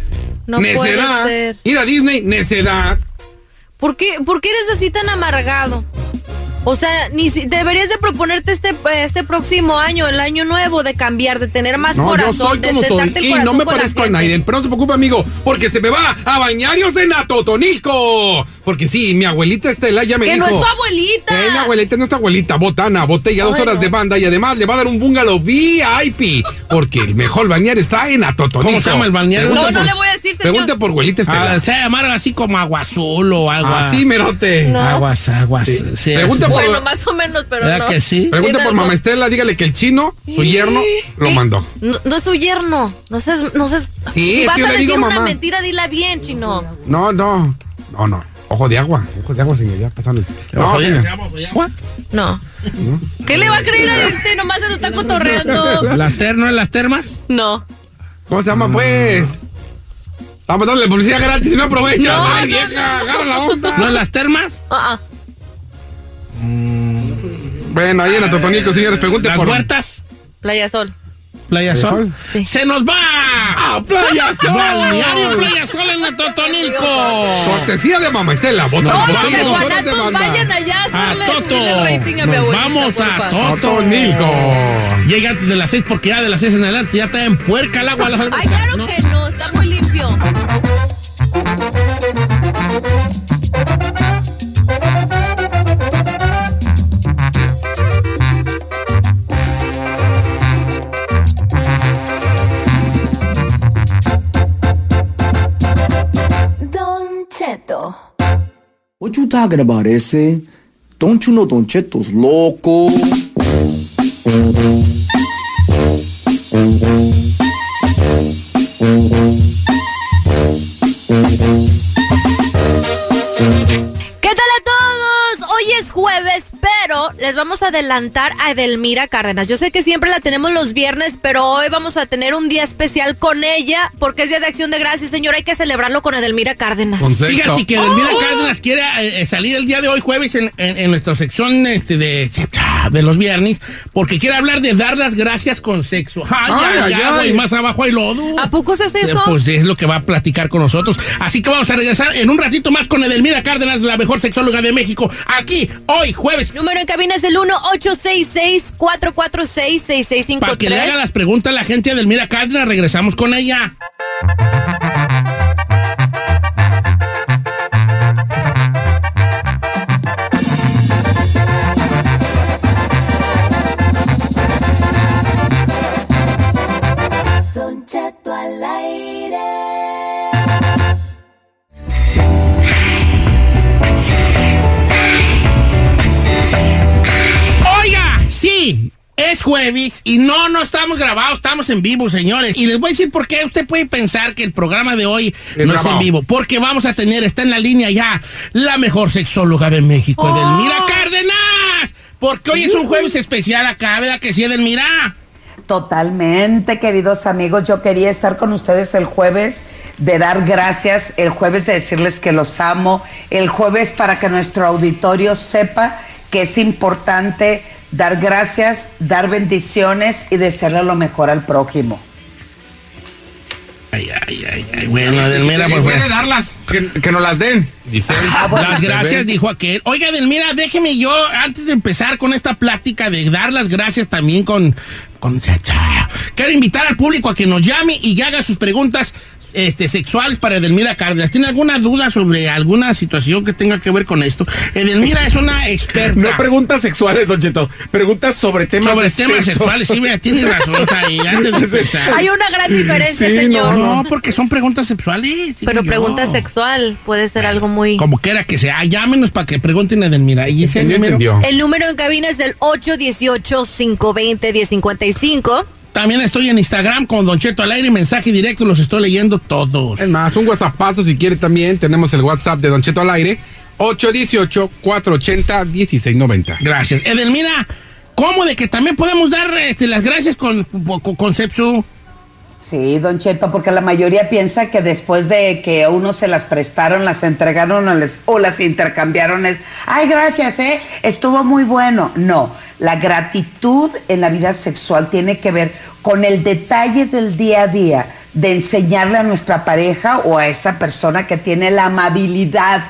No puede necedad. ser. Ir a Disney, necedad. ¿Por qué, ¿Por qué eres así tan amargado? O sea, ni si- deberías de proponerte este, este próximo año, el año nuevo, de cambiar, de tener más No, corazón, yo soy de, como de soy. darte el Y corazón no me parezco a nadie. Pero no se preocupe, amigo, porque se me va a bañar y en Totonilco. Porque sí, mi abuelita Estela ya me Que dijo. no es tu abuelita. Que mi abuelita no es tu abuelita, botana, botella, dos horas no. de banda y además le va a dar un bungalow VIP. Porque el mejor bañar está en Atotonilco. ¿Cómo se llama el balneario? No, no por- le voy a decir, señor. Pregunte por abuelita Estela. Ah, se llama algo así como agua azul o agua. Así, merote. No. Aguas, aguas. Sí, Pregunta por- Bueno, más o menos, pero ¿Verdad no. que sí? Pregunta por algo. mamá Estela, dígale que el chino, su yerno, lo ¿Qué? mandó. No, no es su yerno. No seas, no seas. Sí, si vas que a decir digo una mamá. mentira, dila bien, chino. No, no, no, no. Ojo de agua, ojo de agua, señor, ya pasando. No, Ojo de-. ¿Agua? No. ¿Qué le va a creer a este? Nomás se lo está cotorreando. ¿Las ter, no es las termas? No. ¿Cómo se llama, pues? Vamos a darle publicidad gratis y no aprovecha. No, Ay, no, vieja, agarra la onda. ¿No es las termas? Ah, ah. Bueno, ahí en Atotonilco, señores, pregunte ¿Las por... huertas? Playa Sol. ¿Playa ¿Playa Sol? Sí. ¡Se nos va! ¡A Playa Sol! Balneario Playa Sol en Totonilco. Cortesía de mamá Estela, Todos los de guanatos vayan allá a A hacerle Toto. denle rating a mi abuelita, vamos a porfa. Toto. Atotonilco. Llega antes de las seis porque ya de las seis en adelante ya está en puerca el agua. Las Ay, claro ¿no? que no, está muy limpio. You talking about, ese? Don't you know Don Cheto's loco? Vamos a adelantar a Edelmira Cárdenas. Yo sé que siempre la tenemos los viernes, pero hoy vamos a tener un día especial con ella, porque es Día de Acción de Gracias, señor. Hay que celebrarlo con Edelmira Cárdenas. Fíjate que Delmira Oh. Cárdenas quiere eh, eh, salir el día de hoy, jueves, en, en- en nuestra sección este, de, de los viernes, porque quiere hablar de dar las gracias con sexo. Ay, Ay, ay, ay, ay, ay. y más abajo hay lodo. ¿A poco se hace eso? Eh, Pues es lo que va a platicar con nosotros. Así que vamos a regresar en un ratito más con Edelmira Cárdenas, la mejor sexóloga de México, aquí, hoy, jueves. Número en cabina es el 1-866-446-6653. Para que le haga las preguntas a la gente de Edelmira Cárdenas, regresamos con ella. Es jueves y no, no estamos grabados, estamos en vivo, señores. Y les voy a decir por qué usted puede pensar que el programa de hoy Es no es en vivo. Porque vamos a tener, está en la línea ya, la mejor sexóloga de México, Oh. Edelmira Cárdenas. Porque hoy es un jueves especial acá, ¿verdad que sí, Edelmira? Totalmente, queridos amigos. Yo quería estar con ustedes el jueves de dar gracias, el jueves de decirles que los amo, el jueves para que nuestro auditorio sepa que es importante dar gracias, dar bendiciones y desearle lo mejor al prójimo. Ay, ay, ay, ay. Bueno, Edelmira, pues Puede bueno. darlas, que, que nos las den. Dice él. Ah, bueno. Las gracias, dijo aquel. Oiga, Edelmira, déjeme yo, antes de empezar con esta plática, de dar las gracias también con, con... Quiero invitar al público a que nos llame y que haga sus preguntas este, sexuales para Edelmira Cárdenas. ¿Tiene alguna duda sobre alguna situación que tenga que ver con esto? Edelmira es una experta. No preguntas sexuales, Don Cheto. Preguntas sobre temas sobre temas sexo. sexuales, sí, mira, tiene razón, o sea, y antes de empezar. Hay una gran diferencia, Sí, señor. No, porque son preguntas sexuales. Pero yo. pregunta sexual puede ser algo muy... Como quiera que sea, llámenos para que pregunten a Edelmira. Y ese Ya número. entendió. El número en cabina es el 818-520-1055. También estoy en Instagram con Don Cheto al aire, mensaje directo, los estoy leyendo todos. Es más, un WhatsAppazo si quiere también. Tenemos el WhatsApp de Don Cheto al aire. 818-480-1690. Gracias. Edelmira, ¿Cómo de que también podemos dar este, las gracias con, con? Sí, don Cheto, porque la mayoría piensa que después de que a uno se las prestaron, las entregaron o, o las intercambiaron es, ay, gracias, ¿eh? Estuvo muy bueno. No, la gratitud en la vida sexual tiene que ver con el detalle del día a día, de enseñarle a nuestra pareja o a esa persona que tiene la amabilidad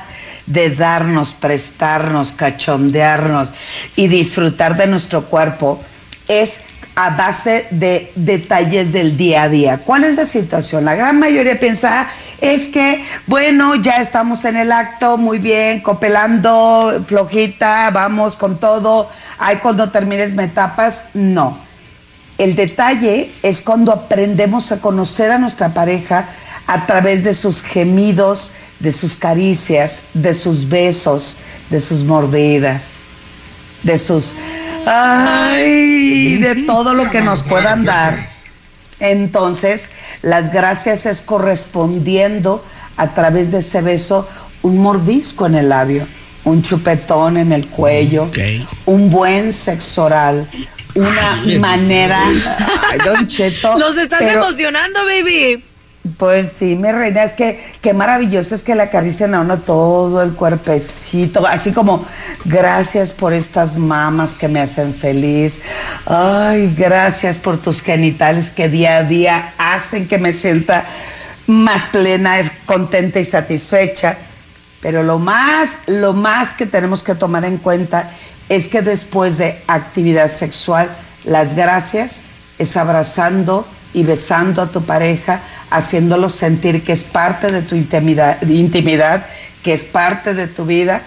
de darnos, prestarnos, cachondearnos y disfrutar de nuestro cuerpo, es a base de detalles del día a día. ¿Cuál es la situación? La gran mayoría piensa, "Ah, es que, bueno, ya estamos en el acto, muy bien, copelando, flojita, vamos con todo, ay, cuando termines me tapas. No. El detalle es cuando aprendemos a conocer a nuestra pareja a través de sus gemidos, de sus caricias, de sus besos, de sus mordidas, de sus... ¡Ay! De todo lo que nos puedan dar. Entonces, las gracias es correspondiendo a través de ese beso un mordisco en el labio, un chupetón en el cuello, un buen sexo oral, una manera... Ay, don Cheto, Nos estás pero- emocionando, baby. Pues sí, mi reina, es que qué maravilloso es que le acarician a uno todo el cuerpecito, así como gracias por estas mamas que me hacen feliz, ay, gracias por tus genitales que día a día hacen que me sienta más plena, contenta y satisfecha. Pero lo más, lo más que tenemos que tomar en cuenta es que después de actividad sexual, las gracias es abrazando y besando a tu pareja, haciéndolo sentir que es parte de tu intimidad, intimidad, que es parte de tu vida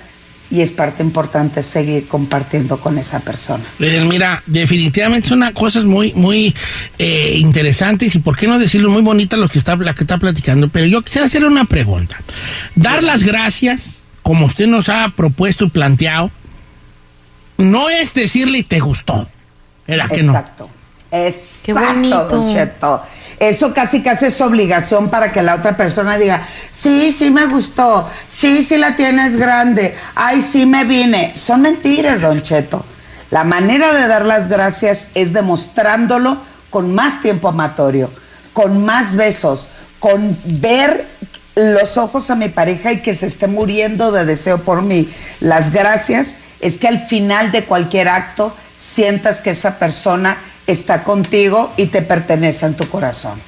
y es parte importante seguir compartiendo con esa persona. Eh, Mira, definitivamente son cosas muy, muy eh, interesantes y por qué no decirlo muy bonitas lo que está, la que está platicando. Pero yo quisiera hacerle una pregunta. Dar las gracias, como usted nos ha propuesto y planteado, no es decirle te gustó. ¿Era que no? Exacto. Qué bonito. Don Cheto. Eso casi casi es obligación para que la otra persona diga, sí, sí me gustó, sí, sí la tienes grande, ay, sí me vine. Son mentiras, Don Cheto. La manera de dar las gracias es demostrándolo con más tiempo amatorio, con más besos, con ver los ojos a mi pareja y que se esté muriendo de deseo por mí. Las gracias es que al final de cualquier acto sientas que esa persona está contigo y te pertenece en tu corazón.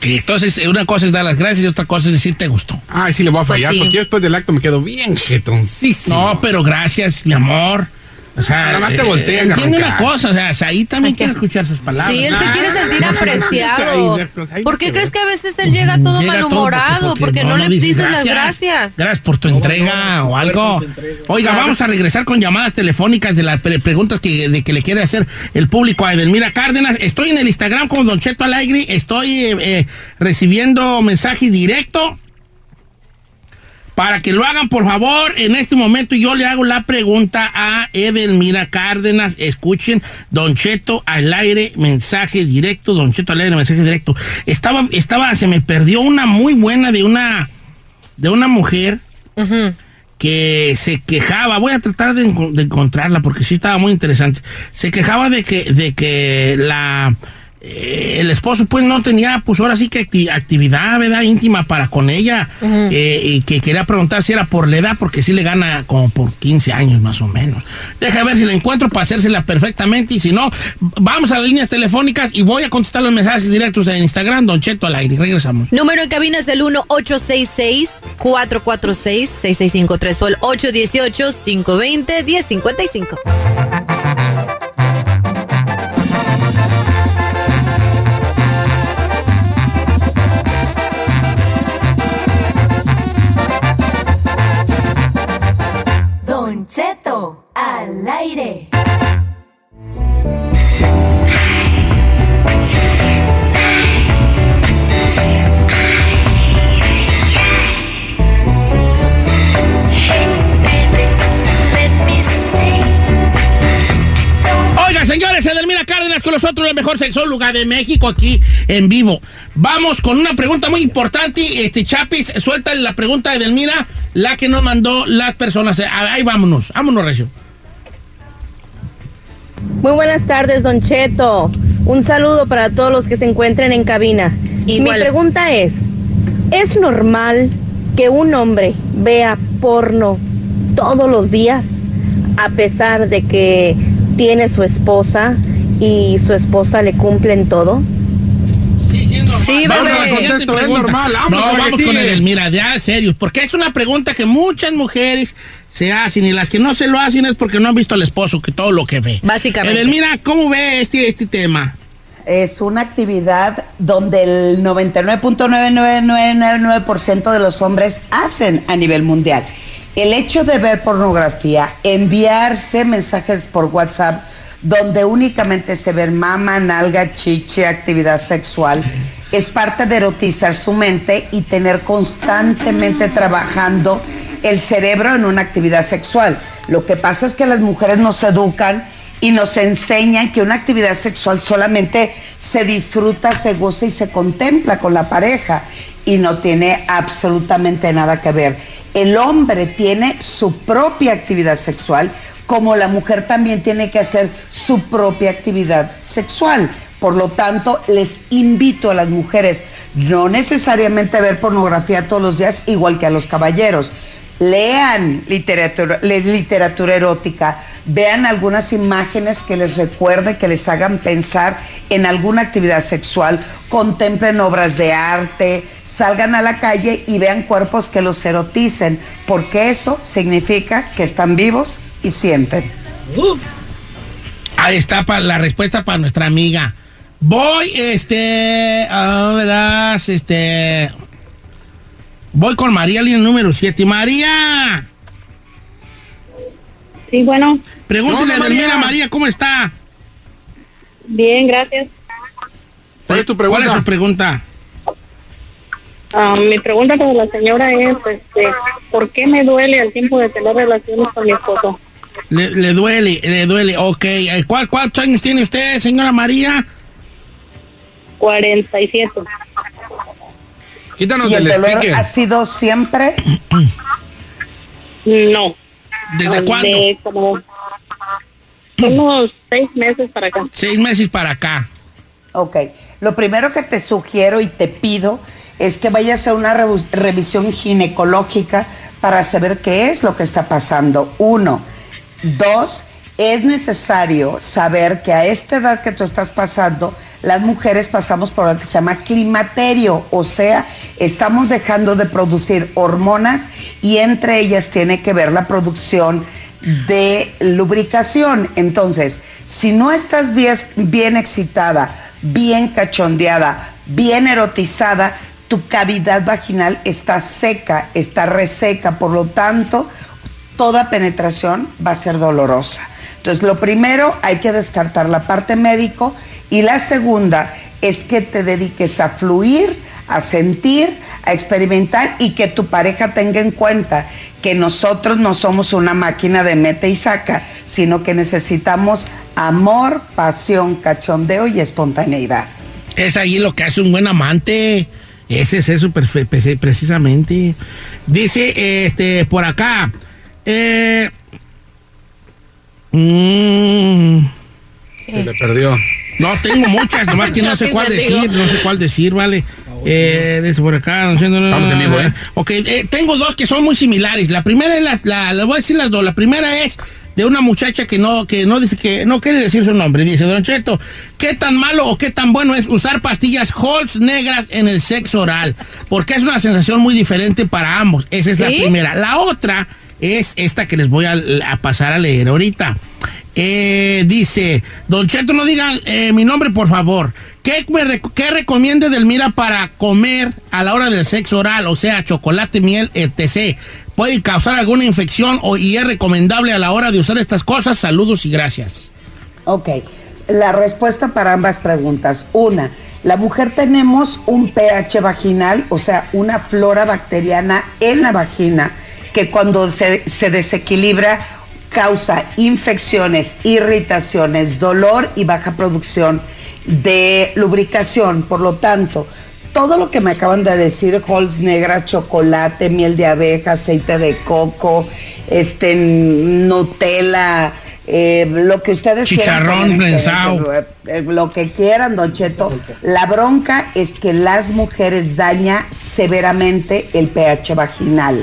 Entonces, una cosa es dar las gracias y otra cosa es decir te gustó. Ay, sí le voy a fallar, Pues sí. porque yo después del acto me quedo bien jetoncísimo. No, pero gracias, mi amor. O sea, Nada más te eh, volteas, entiende una cosa, o sea, ahí también quiere escuchar sus palabras. Sí, él se quiere sentir apreciado. ahí, ¿Por qué crees que a veces él llega todo Llega todo malhumorado? Porque, no, le dices las gracias. Gracias por tu entrega o algo. Oiga, vamos a regresar con llamadas telefónicas de las pre- preguntas que, de que le quiere hacer el público a Edelmira Cárdenas. Estoy en el Instagram como Don Cheto Alegre. Estoy eh, eh, recibiendo mensajes directos. Para que lo hagan, por favor, en este momento yo le hago la pregunta a Edelmira Cárdenas. Escuchen, Don Cheto al aire, mensaje directo, Don Cheto al aire, mensaje directo. Estaba, estaba, se me perdió una muy buena de una, de una mujer que se quejaba, voy a tratar de, de encontrarla porque sí estaba muy interesante. Se quejaba de que, de que la eh, el esposo pues no tenía pues ahora sí que acti- actividad verdad íntima para con ella. Eh, y que quería preguntar si era por la edad porque sí le gana como por 15 años más o menos. Deja ver si la encuentro para hacérsela perfectamente y si no vamos a las líneas telefónicas y voy a contestar los mensajes directos en Instagram. Don Cheto al aire regresamos. Número en cabina es el 1-866-446-6653 o el 818-520-1055. Al aire. Señores, Edelmira Cárdenas con nosotros, la mejor sexóloga de México aquí en vivo. Vamos con una pregunta muy importante. Este Chapis, suelta la pregunta de Edelmira, la que nos mandó las personas. Ah, Ahí vámonos, vámonos, Recio. Muy buenas tardes, Don Cheto. Un saludo para todos los que se encuentren en cabina. Igual. Mi pregunta es, ¿es normal que un hombre vea porno todos los días a pesar de que tiene su esposa y su esposa le cumple en todo? Sí, siguiente Contesto, es normal, vamos no, vamos con sigue. Edelmira, ya, serio, porque es una pregunta que muchas mujeres se hacen y las que no se lo hacen es porque no han visto al esposo que todo lo que ve. Básicamente. Edelmira, ¿cómo ve este, este tema? Es una actividad donde el 99.99999% de los hombres hacen a nivel mundial. El hecho de ver pornografía, enviarse mensajes por WhatsApp donde únicamente se ven mama, nalga, chiche, actividad sexual, es parte de erotizar su mente y tener constantemente trabajando el cerebro en una actividad sexual. Lo que pasa es que las mujeres nos educan y nos enseñan que una actividad sexual solamente se disfruta, se goza y se contempla con la pareja y no tiene absolutamente nada que ver. El hombre tiene su propia actividad sexual, como la mujer también tiene que hacer su propia actividad sexual. Por lo tanto, les invito a las mujeres no necesariamente a ver pornografía todos los días, igual que a los caballeros. Lean literatura, literatura erótica, vean algunas imágenes que les recuerden, que les hagan pensar en alguna actividad sexual, contemplen obras de arte, salgan a la calle y vean cuerpos que los eroticen, porque eso significa que están vivos y sienten. Ahí está pa- la respuesta para nuestra amiga. Voy, este, a verás, este, voy con María, línea número 7. María, Sí, bueno, pregúntale a María. María, ¿cómo está? bien, gracias. ¿Cuál es tu ¿Cuál es pregunta? su pregunta? Ah, mi pregunta para la señora es, este, ¿por qué me duele al tiempo de tener relaciones con mi esposo? Le, le duele, le duele. Ok, eh, ¿Cuál, ¿cuántos años tiene usted, señora María? 47. Quítanos ¿Y el del dolor speaker. ha sido siempre? No. ¿Desde cuándo? De como unos seis meses para acá. Seis meses para acá. Ok, lo primero que te sugiero y te pido es que vayas a una revisión ginecológica para saber qué es lo que está pasando. Uno. Dos, es necesario saber que a esta edad que tú estás pasando, las mujeres pasamos por lo que se llama climaterio, o sea, estamos dejando de producir hormonas y entre ellas tiene que ver la producción de lubricación. Entonces, si no estás bien, bien excitada, bien cachondeada, bien erotizada, tu cavidad vaginal está seca, está reseca, por lo tanto, toda penetración va a ser dolorosa. Entonces, lo primero, hay que descartar la parte médico y la segunda es que te dediques a fluir, a sentir, a experimentar y que tu pareja tenga en cuenta que nosotros no somos una máquina de mete y saca, sino que necesitamos amor, pasión, cachondeo y espontaneidad. Es ahí lo que hace un buen amante. Ese es eso precisamente. Dice, este, por acá. Eh, mm, Se le perdió. no, tengo muchas, nomás que no sé cuál decir, no sé cuál decir, vale. Eh, dice por acá. Estamos en vivo, ¿eh? Ok, eh, tengo dos que son muy similares. La primera es las, la, les voy a decir las dos. La primera es de una muchacha que no, que no dice que no quiere decir su nombre. Dice, Don Cheto, ¿qué tan malo o qué tan bueno es usar pastillas Halls negras en el sexo oral? Porque es una sensación muy diferente para ambos. Esa es la primera. La otra es esta que les voy a, pasar a leer ahorita. Eh, dice, Don Cheto, no digan eh, mi nombre, por favor. ¿Qué, me qué Delmira para comer a la hora del sexo oral? O sea, chocolate, miel, etc. ¿Puede causar alguna infección o, y es recomendable a la hora de usar estas cosas? Saludos y gracias. Ok, la respuesta para ambas preguntas. Una, la mujer tenemos un pH vaginal, o sea, una flora bacteriana en la vagina, que cuando se, se desequilibra causa infecciones, irritaciones, dolor y baja producción de lubricación. Por lo tanto, todo lo que me acaban de decir, Halls negra, chocolate, miel de abeja, aceite de coco, este, Nutella, eh, lo que ustedes Chicharrón quieran. prensado. eh, eh, lo que quieran, Don Cheto. La bronca es que las mujeres daña severamente el pH vaginal.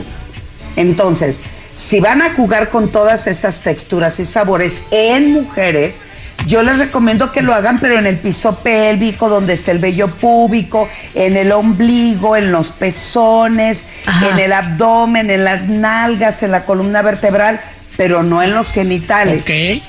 Entonces, si van a jugar con todas esas texturas y sabores en mujeres, yo les recomiendo que lo hagan, pero en el piso pélvico, donde está el vello púbico, en el ombligo, en los pezones, en el abdomen, en las nalgas, en la columna vertebral, pero no en los genitales.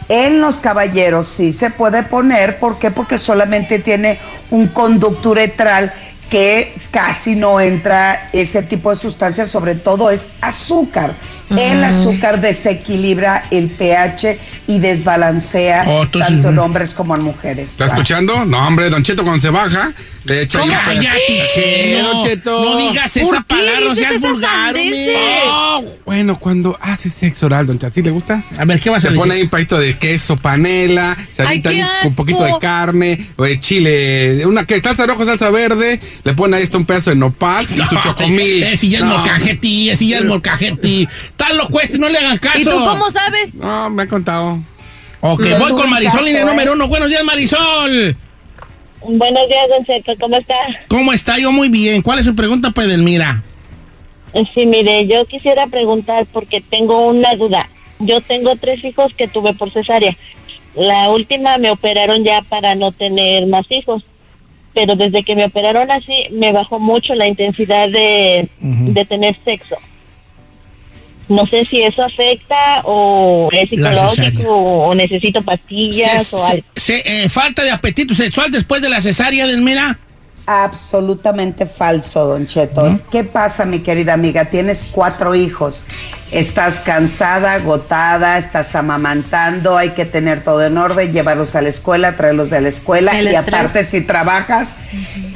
En los caballeros sí se puede poner, ¿por qué? Porque solamente tiene un conducto uretral que casi no entra ese tipo de sustancias, sobre todo es azúcar. El azúcar desequilibra el pH y desbalancea Oh, tanto en hombres como en mujeres. ¿Está escuchando? No, hombre, Don Cheto cuando se baja, le echa ahí- Cállate, chino. Don Cheto. No digas esa palabra, no seas vulgar. Oh, bueno, cuando hace sexo oral, Don Cheto, ¿sí le gusta? A ver, ¿qué vas a Se pone ahí un pedito de queso, panela, se avienta un poquito de carne, o de chile, una que salsa roja, salsa verde, le pone ahí esto un pedazo de nopal y su chocomil. Ese ya es No. molcajeti, ese ya es molcajeti. Tal lo cueste, no le hagan caso. ¿Y tú cómo sabes? No, me ha contado. Ok, No, voy con Marisol, caso, línea ¿eh? número uno. Buenos días, Marisol. Buenos días, Don Cheto, ¿cómo está? ¿Cómo está? Yo muy bien. ¿Cuál es su pregunta, pues, Edelmira? Eh, Sí, mire, yo quisiera preguntar porque tengo una duda. Yo tengo tres hijos que tuve por cesárea. La última me operaron ya para no tener más hijos, pero desde que me operaron así me bajó mucho la intensidad de, de tener sexo. No sé si eso afecta o es psicológico o necesito pastillas Se- o algo. se- eh, falta de apetito sexual después de la cesárea, Edelmira. Absolutamente falso, Don Cheto. ¿Qué pasa, mi querida amiga? Tienes cuatro hijos. Estás cansada, agotada, estás amamantando, hay que tener todo en orden, llevarlos a la escuela, traerlos de la escuela El y estrés. aparte si trabajas,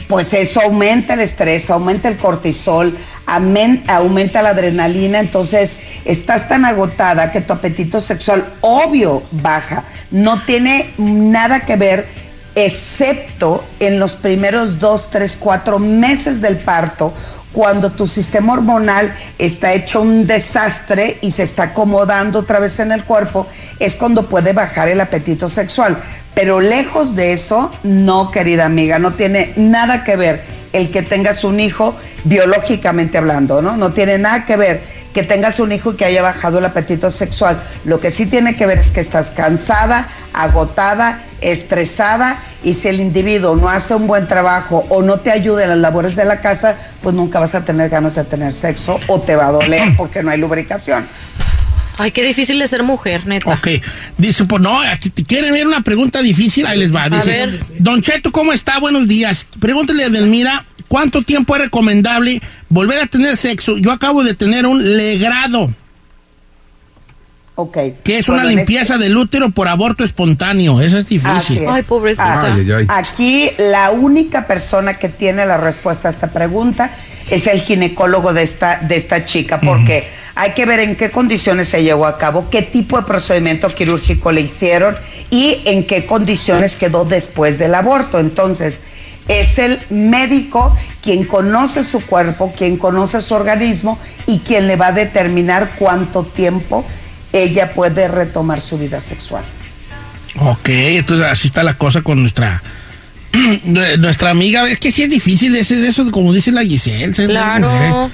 pues eso aumenta el estrés, aumenta el cortisol, aumenta la adrenalina, entonces estás tan agotada que tu apetito sexual obvio baja. No tiene nada que ver excepto en los primeros dos, tres, cuatro meses del parto, cuando tu sistema hormonal está hecho un desastre y se está acomodando otra vez en el cuerpo, es cuando puede bajar el apetito sexual. Pero lejos de eso, no, querida amiga, no tiene nada que ver el que tengas un hijo biológicamente hablando, ¿no? No tiene nada que ver que tengas un hijo y que haya bajado el apetito sexual. Lo que sí tiene que ver es que estás cansada, agotada, estresada y si el individuo no hace un buen trabajo o no te ayuda en las labores de la casa, pues nunca vas a tener ganas de tener sexo o te va a doler porque no hay lubricación. Ay, qué difícil de ser mujer, neta. Ok. Dice, pues no, aquí te quieren ver una pregunta difícil, ahí les va. Dice, ver. Don Cheto, ¿cómo está? Buenos días. Pregúntale a Edelmira, ¿cuánto tiempo es recomendable volver a tener sexo? Yo acabo de tener un legrado. Ok. Que es Bueno, una en limpieza del útero por aborto espontáneo. Eso es difícil. es. pobrecita. Ah, Aquí la única persona que tiene la respuesta a esta pregunta es el ginecólogo de esta, de esta chica, porque hay que ver en qué condiciones se llevó a cabo, qué tipo de procedimiento quirúrgico le hicieron y en qué condiciones quedó después del aborto. Entonces, es el médico quien conoce su cuerpo, quien conoce su organismo y quien le va a determinar cuánto tiempo ella puede retomar su vida sexual. Ok, entonces así está la cosa con nuestra nue- nuestra amiga. Es que sí es difícil, eso, eso como dice la Giselle. Claro. mujer.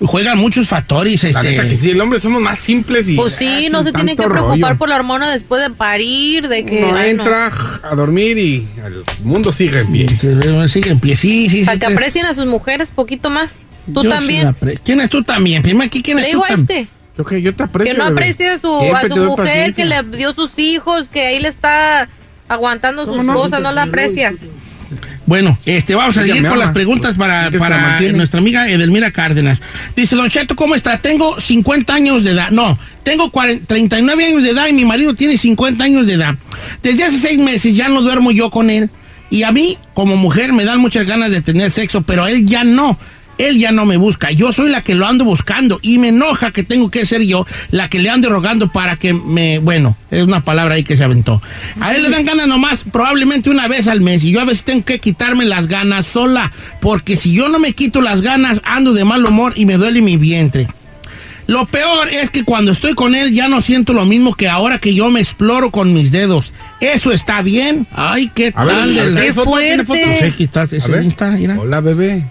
Juegan muchos factores. Este, que sí, el hombre somos más simples y. Pues sí, no se tiene que preocupar rollo. por la hormona después de parir, de que... Uno ay, no. entra a dormir y el mundo sigue en pie. Sigue en pie, sí, sí. Para sí, que sí. aprecien a sus mujeres poquito más. Tú Yo sí también. apre- ¿Quién es tú también? Prima, aquí, ¿quién es Le tú digo a tam- este. Yo, que yo te aprecio. Que no bebé. aprecie a su, a su te mujer, paciencia. que le dio sus hijos, que ahí le está aguantando sus no? cosas, no la aprecias. Bueno, este, vamos a seguir con ama. las preguntas para, para mantiene. nuestra amiga Edelmira Cárdenas. Dice, Don Cheto, ¿cómo está? Tengo 50 años de edad. No, tengo 40 39 años de edad y mi marido tiene 50 años de edad. Desde hace seis meses ya no duermo yo con él. Y a mí, como mujer, me dan muchas ganas de tener sexo, pero a él ya no. Él ya no me busca, yo soy la que lo ando buscando y me enoja que tengo que ser yo la que le ando rogando para que me, bueno, es una palabra ahí que se aventó. A él le dan ganas nomás probablemente una vez al mes y yo a veces tengo que quitarme las ganas sola, porque si yo no me quito las ganas ando de mal humor y me duele mi vientre. Lo peor es que cuando estoy con él ya no siento lo mismo que ahora que yo me exploro con mis dedos. ¿Eso está bien? Ay, qué A tal. a ver, de la- ¿tiene foto? ¿Tiene foto? Pues A ver. Insta, mira. Hola, bebé.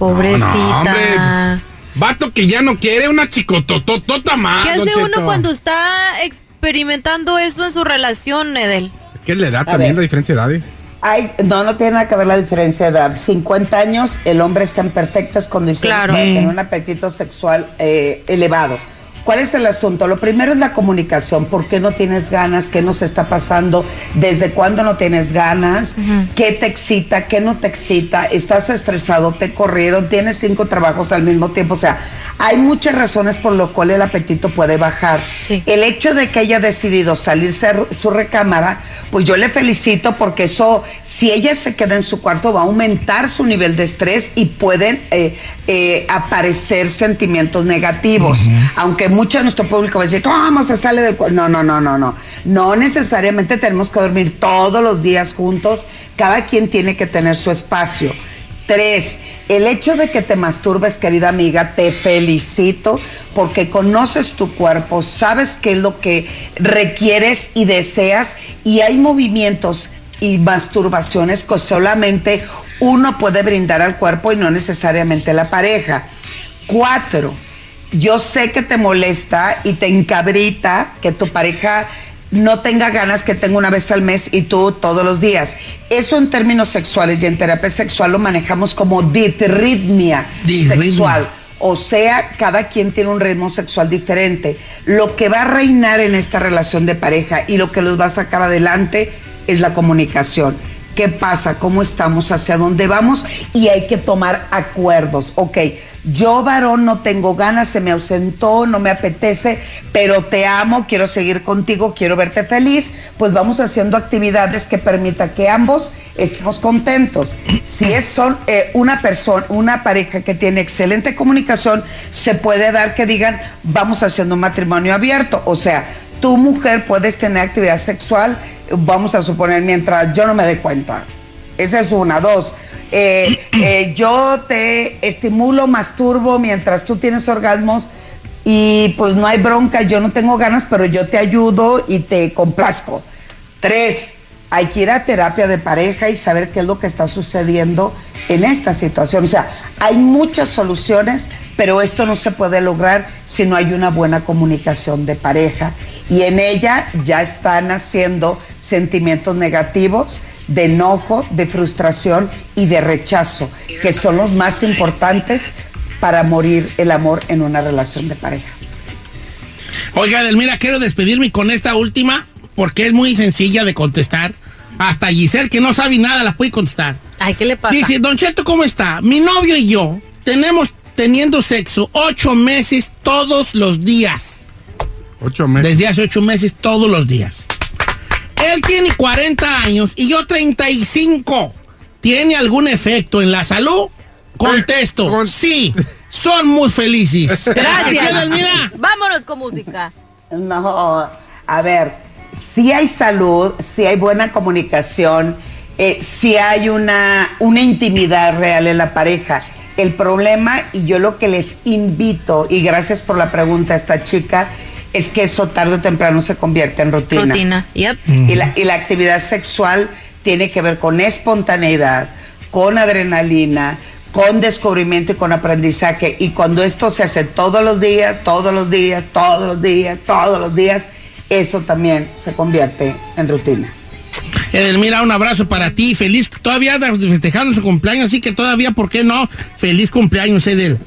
Pobrecita. No, no, hombre, pues, vato que ya no quiere una chicotototota más. ¿Qué hace uno cuando está experimentando eso en su relación, Edel? ¿Qué le da también ver. la diferencia de edades? Ay, no, no tiene nada que ver la diferencia de edad. 50 años, el hombre está en perfectas condiciones Claro. para tener un apetito sexual eh, elevado. ¿Cuál es el asunto? Lo primero es la comunicación. ¿Por qué no tienes ganas? ¿Qué nos está pasando? ¿Desde cuándo no tienes ganas? ¿Qué te excita? ¿Qué no te excita? ¿Estás estresado? ¿Te corrieron? ¿Tienes cinco trabajos al mismo tiempo? O sea, hay muchas razones por lo cual el apetito puede bajar. El hecho de que haya decidido salirse a su recámara, pues yo le felicito porque eso, si ella se queda en su cuarto, va a aumentar su nivel de estrés y pueden eh, eh, aparecer sentimientos negativos. Aunque mucho de nuestro público va a decir, ¿cómo se sale del? No, no, no, no, no. No necesariamente tenemos que dormir todos los días juntos. Cada quien tiene que tener su espacio. Tres, el hecho de que te masturbes, querida amiga, te felicito porque conoces tu cuerpo, sabes qué es lo que requieres y deseas y hay movimientos y masturbaciones que solamente uno puede brindar al cuerpo y no necesariamente la pareja. Cuatro, yo sé que te molesta y te encabrita que tu pareja no tenga ganas que tenga una vez al mes y tú todos los días. Eso en términos sexuales y en terapia sexual lo manejamos como ditritmia Disritmia. sexual. O sea, cada quien tiene un ritmo sexual diferente. Lo que va a reinar en esta relación de pareja y lo que los va a sacar adelante es la comunicación. ¿Qué pasa? ¿Cómo estamos? ¿Hacia dónde vamos? Y hay que tomar acuerdos. Ok, yo varón no tengo ganas, se me ausentó, no me apetece, pero te amo, quiero seguir contigo, quiero verte feliz. Pues vamos haciendo actividades que permita que ambos estemos contentos. Si es son eh, una persona, una pareja que tiene excelente comunicación, se puede dar que digan, vamos haciendo un matrimonio abierto. O sea, tu mujer puedes tener actividad sexual, vamos a suponer, mientras yo no me dé cuenta. Esa es una. Dos, eh, eh, yo te estimulo, masturbo mientras tú tienes orgasmos y pues no hay bronca, yo no tengo ganas, pero yo te ayudo y te complazco. Tres, hay que ir a terapia de pareja y saber qué es lo que está sucediendo en esta situación. O sea, hay muchas soluciones, pero esto no se puede lograr si no hay una buena comunicación de pareja. Y en ella ya están haciendo sentimientos negativos de enojo, de frustración y de rechazo, que son los más importantes para morir el amor en una relación de pareja. Oiga, Delmira, quiero despedirme con esta última porque es muy sencilla de contestar. Hasta Giselle, que no sabe nada, la puede contestar. Ay, ¿qué le pasa? Dice, Don Cheto, ¿cómo está? Mi novio y yo tenemos teniendo sexo ocho meses todos los días. Ocho meses. Desde hace ocho meses todos los días. Él tiene 40 años y yo 35. ¿Tiene algún efecto en la salud? Contesto, sí. Son muy felices. Gracias. Vámonos con música. No, a ver, si hay salud, si hay buena comunicación, eh, si hay una, una intimidad real en la pareja. El problema, y yo lo que les invito, y gracias por la pregunta a esta chica, es que eso tarde o temprano se convierte en rutina. Rutina. Yep. Y la, y la actividad sexual tiene que ver con espontaneidad, con adrenalina, con descubrimiento y con aprendizaje. Y cuando esto se hace todos los días, todos los días, todos los días, todos los días, eso también se convierte en rutina. Edelmira, un abrazo para ti. Feliz, todavía festejando su cumpleaños, así que todavía, ¿por qué no? Feliz cumpleaños, Edel.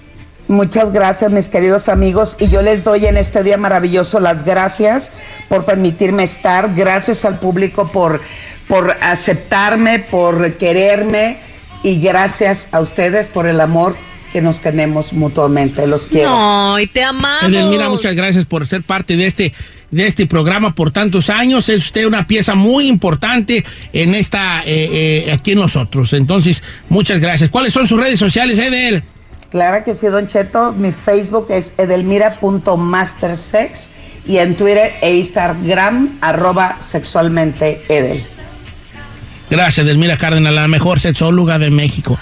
Muchas gracias, mis queridos amigos, y yo les doy en este día maravilloso las gracias por permitirme estar, gracias al público por, por aceptarme, por quererme, y gracias a ustedes por el amor que nos tenemos mutuamente. Los quiero. No, y te amamos. Edelmira, muchas gracias por ser parte de este, de este programa por tantos años. Es usted una pieza muy importante en esta, eh, eh, aquí en nosotros. Entonces, muchas gracias. ¿Cuáles son sus redes sociales, Edel? Claro que sí, Don Cheto. Mi Facebook es edelmira.mastersex y en Twitter e Instagram arroba sexualmente edel. Gracias, Edelmira Cárdenas, la mejor sexóloga de México.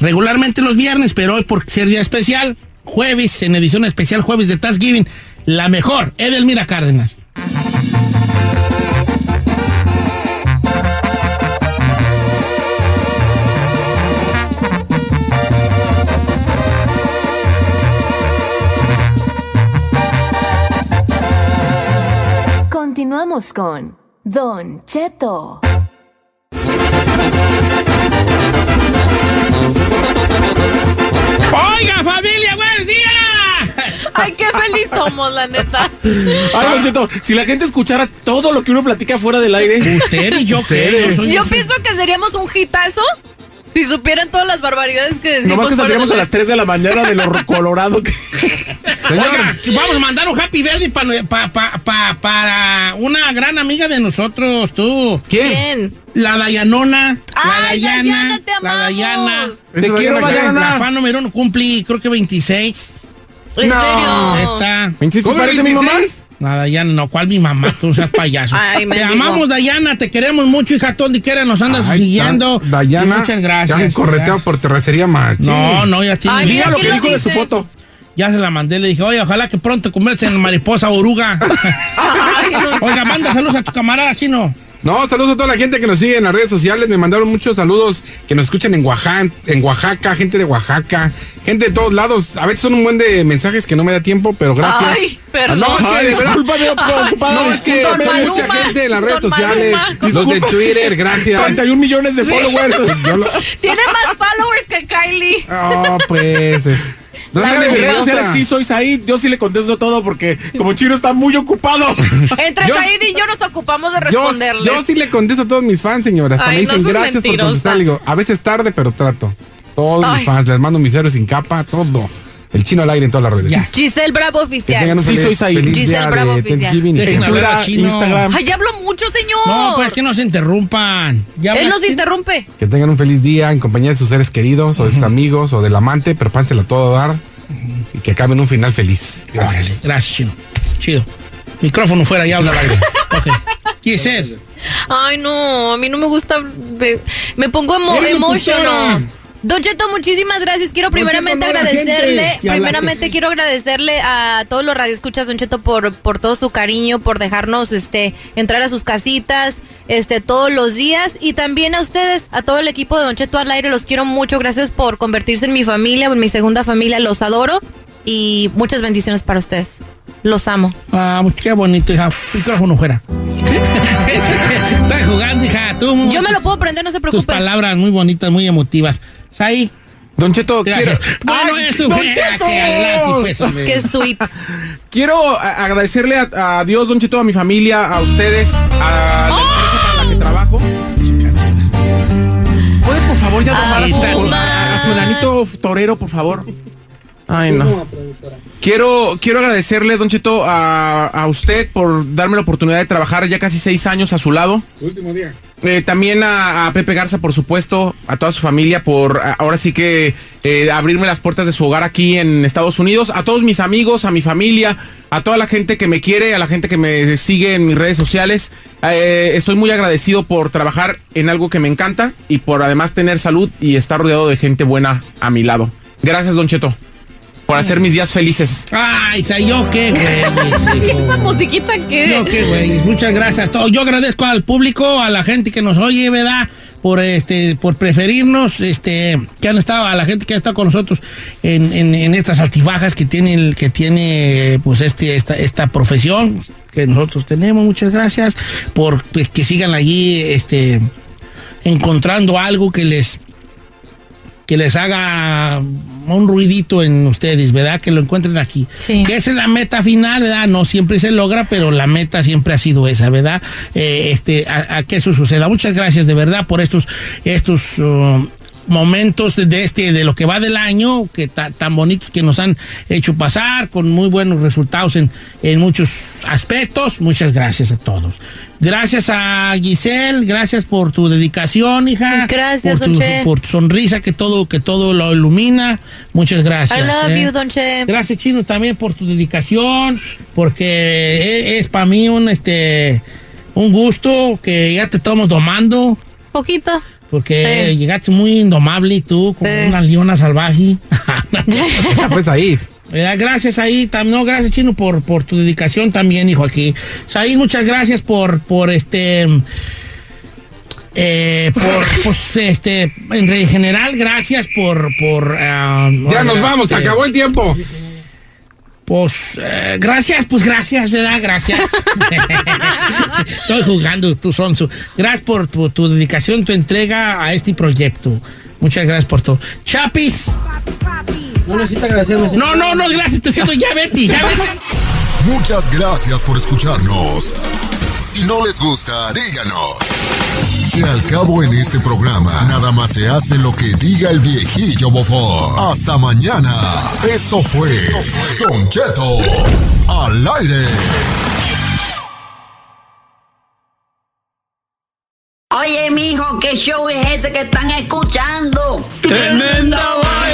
Regularmente los viernes, pero hoy por ser día especial, jueves, en edición especial jueves de Thanksgiving. La mejor, Edelmira Cárdenas. Continuamos con Don Cheto. Oiga, familia, buenos días. Ay, qué feliz somos, la neta. Ay, Don Cheto, si la gente escuchara todo lo que uno platica fuera del aire. Usted y yo, Ustedes. Yo pienso que seríamos un hitazo si supieran todas las barbaridades que decimos. Nomás que saldríamos a las 3 de la mañana de lo colorado que. Oiga, vamos a mandar un happy birthday pa- pa- pa- para una gran amiga de nosotros, tú. ¿Quién? La Dayanona. La Ay, Dayana. Dayana, te La Dayana. Te quiero, Dayana. La fan número uno cumple, creo que 26. ¿En serio? Neta. ¿26 ¿Cómo parece mi mamá? 26? La Dayana, no, ¿cuál mi mamá? Tú seas payaso. Ay, te mendigo. amamos, Dayana, te queremos mucho, hija. Donde quiera nos andas Ay, siguiendo. tan- Dayana. Muchas gracias. Ya un correteo Ya. por terracería machín. No, no, ya tiene. Ay, mira, lo ¿quién que dijo de su foto. Ya se la mandé, le dije, oye, ojalá que pronto conviertas en mariposa oruga. Oiga, manda saludos a tu camarada chino. No, saludos a toda la gente que nos sigue en las redes sociales. Me mandaron muchos saludos que nos escuchan en Oaxaca, en Oaxaca, gente de Oaxaca, gente de todos lados. A veces son un buen de mensajes que no me da tiempo, pero gracias. Ay, perdón. No, es que disculpa, veo preocupado. No, es que Don Maluma, mucha gente en las redes Don sociales, Maluma. los de. Twitter, gracias. 31 millones de followers. Lo- Tiene más followers que Kylie. Oh, pues. No en mis redes sociales sí soy Said. Yo sí le contesto todo porque como Chino está muy ocupado. Entre Yo- Said y yo nos ocupamos de Yo, responderles. yo sí le contesto a todos mis fans, señora. Hasta Ay, me dicen gracias por contestar. Le digo, a veces tarde, pero trato. Todos Ay. mis fans, les mando mis héroes sin capa, todo. El chino al aire en todas las redes. Ya. Giselle Bravo Oficial. Sí, soy Said. Giselle Bravo oficial. Twitter. Instagram. Ay, ya hablo mucho, señor. No, pues que no se interrumpan. Ya Él nos interrumpe. Que tengan un feliz día en compañía de sus seres queridos o de sus amigos o del amante, pero pánselo a todo dar y que acaben un final feliz. Órale, Gracias. Gracias, chino. Chido. Micrófono fuera, ya habla al aire. Ok. Giselle. Ay, no, a mí no me gusta. Me, me pongo emo emotional. Don Cheto, muchísimas gracias. Quiero primeramente Cheto, agradecerle, primeramente quiero agradecerle a todos los radioescuchas, Don Cheto, por, por todo su cariño, por dejarnos este entrar a sus casitas este todos los días y también a ustedes, a todo el equipo de Don Cheto al aire, los quiero mucho. Gracias por convertirse en mi familia, en mi segunda familia, los adoro y muchas bendiciones para ustedes. Los amo. Ah, qué bonito, hija. Micrófono fuera. Estás jugando, hija. Tú, Yo me lo puedo prender, no se Tus preocupen. palabras muy bonitas, muy emotivas. Ahí. Don Cheto, Gracias. quiero- Bueno, ¡Ay, esto Don fue. Cheto! que adelante, pues. Qué sweet. Quiero agradecerle a, a Dios, Don Cheto, a mi familia, a ustedes, a la empresa para la que trabajo. ¿Puede, por favor, ya tomar a su, Puma. a su enanito torero, por favor? Ay, no. Quiero, quiero agradecerle, Don Cheto, a, a usted por darme la oportunidad de trabajar ya casi seis años a su lado. Último día. Eh, también a, a Pepe Garza, por supuesto, a toda su familia por ahora sí que eh, abrirme las puertas de su hogar aquí en Estados Unidos, a todos mis amigos, a mi familia, a toda la gente que me quiere, a la gente que me sigue en mis redes sociales. Eh, estoy muy agradecido por trabajar en algo que me encanta y por además tener salud y estar rodeado de gente buena a mi lado. Gracias, Don Cheto, por hacer mis días felices. Ay, ¿sabes yo qué, güey? Esa musiquita que. Yo qué, güey. Muchas gracias a todos. Yo agradezco al público, a la gente que nos oye, ¿verdad? Por este, por preferirnos, este, que han estado, a la gente que ha estado con nosotros en, en- en estas altibajas que tiene, el- que tiene, pues, este, esta, esta profesión que nosotros tenemos. Muchas gracias por pues, que sigan allí, este, encontrando algo que les, que les haga un ruidito en ustedes, ¿verdad? Que lo encuentren aquí. Que esa es la meta final, ¿verdad? No siempre se logra, pero la meta siempre ha sido esa, ¿verdad? Eh, este, a, a que eso suceda. Muchas gracias de verdad por estos, estos uh, momentos de este, de lo que va del año, que ta- tan bonitos que nos han hecho pasar, con muy buenos resultados en, en muchos aspectos. Muchas gracias a todos. Gracias a Giselle, gracias por tu dedicación, hija. Gracias, por tu, Che. por tu sonrisa que todo, que todo lo ilumina. Muchas gracias. I love ¿eh? you, Don Che. Gracias, Chino, también por tu dedicación, porque es, para mí un este un gusto que ya te estamos domando, Poquito. Porque llegaste muy indomable y tú, como una leona salvaje. Pues ahí. Gracias ahí, no, gracias Chino por, por tu dedicación también, hijo, aquí. Saí, muchas gracias por, por este, eh, por, pues, este, en general, gracias por, por. ah, Ya nos vamos, se este, acabó el tiempo. Pues, eh, gracias, pues gracias, ¿verdad? Gracias. Estoy jugando, tú sonso. Gracias por tu, tu dedicación, tu entrega a este proyecto. Muchas gracias por todo. Chapis. No necesita agradecerme. No, no, no, gracias, estoy diciendo ya Betty, ya Betty. Muchas gracias por escucharnos. Si no les gusta, díganos. Que al cabo en este programa, nada más se hace lo que diga el viejillo bofón. Hasta mañana. Esto fue Don Cheto al aire. Oye, mijo, ¿qué show es ese que están escuchando? ¡Tremenda vaina!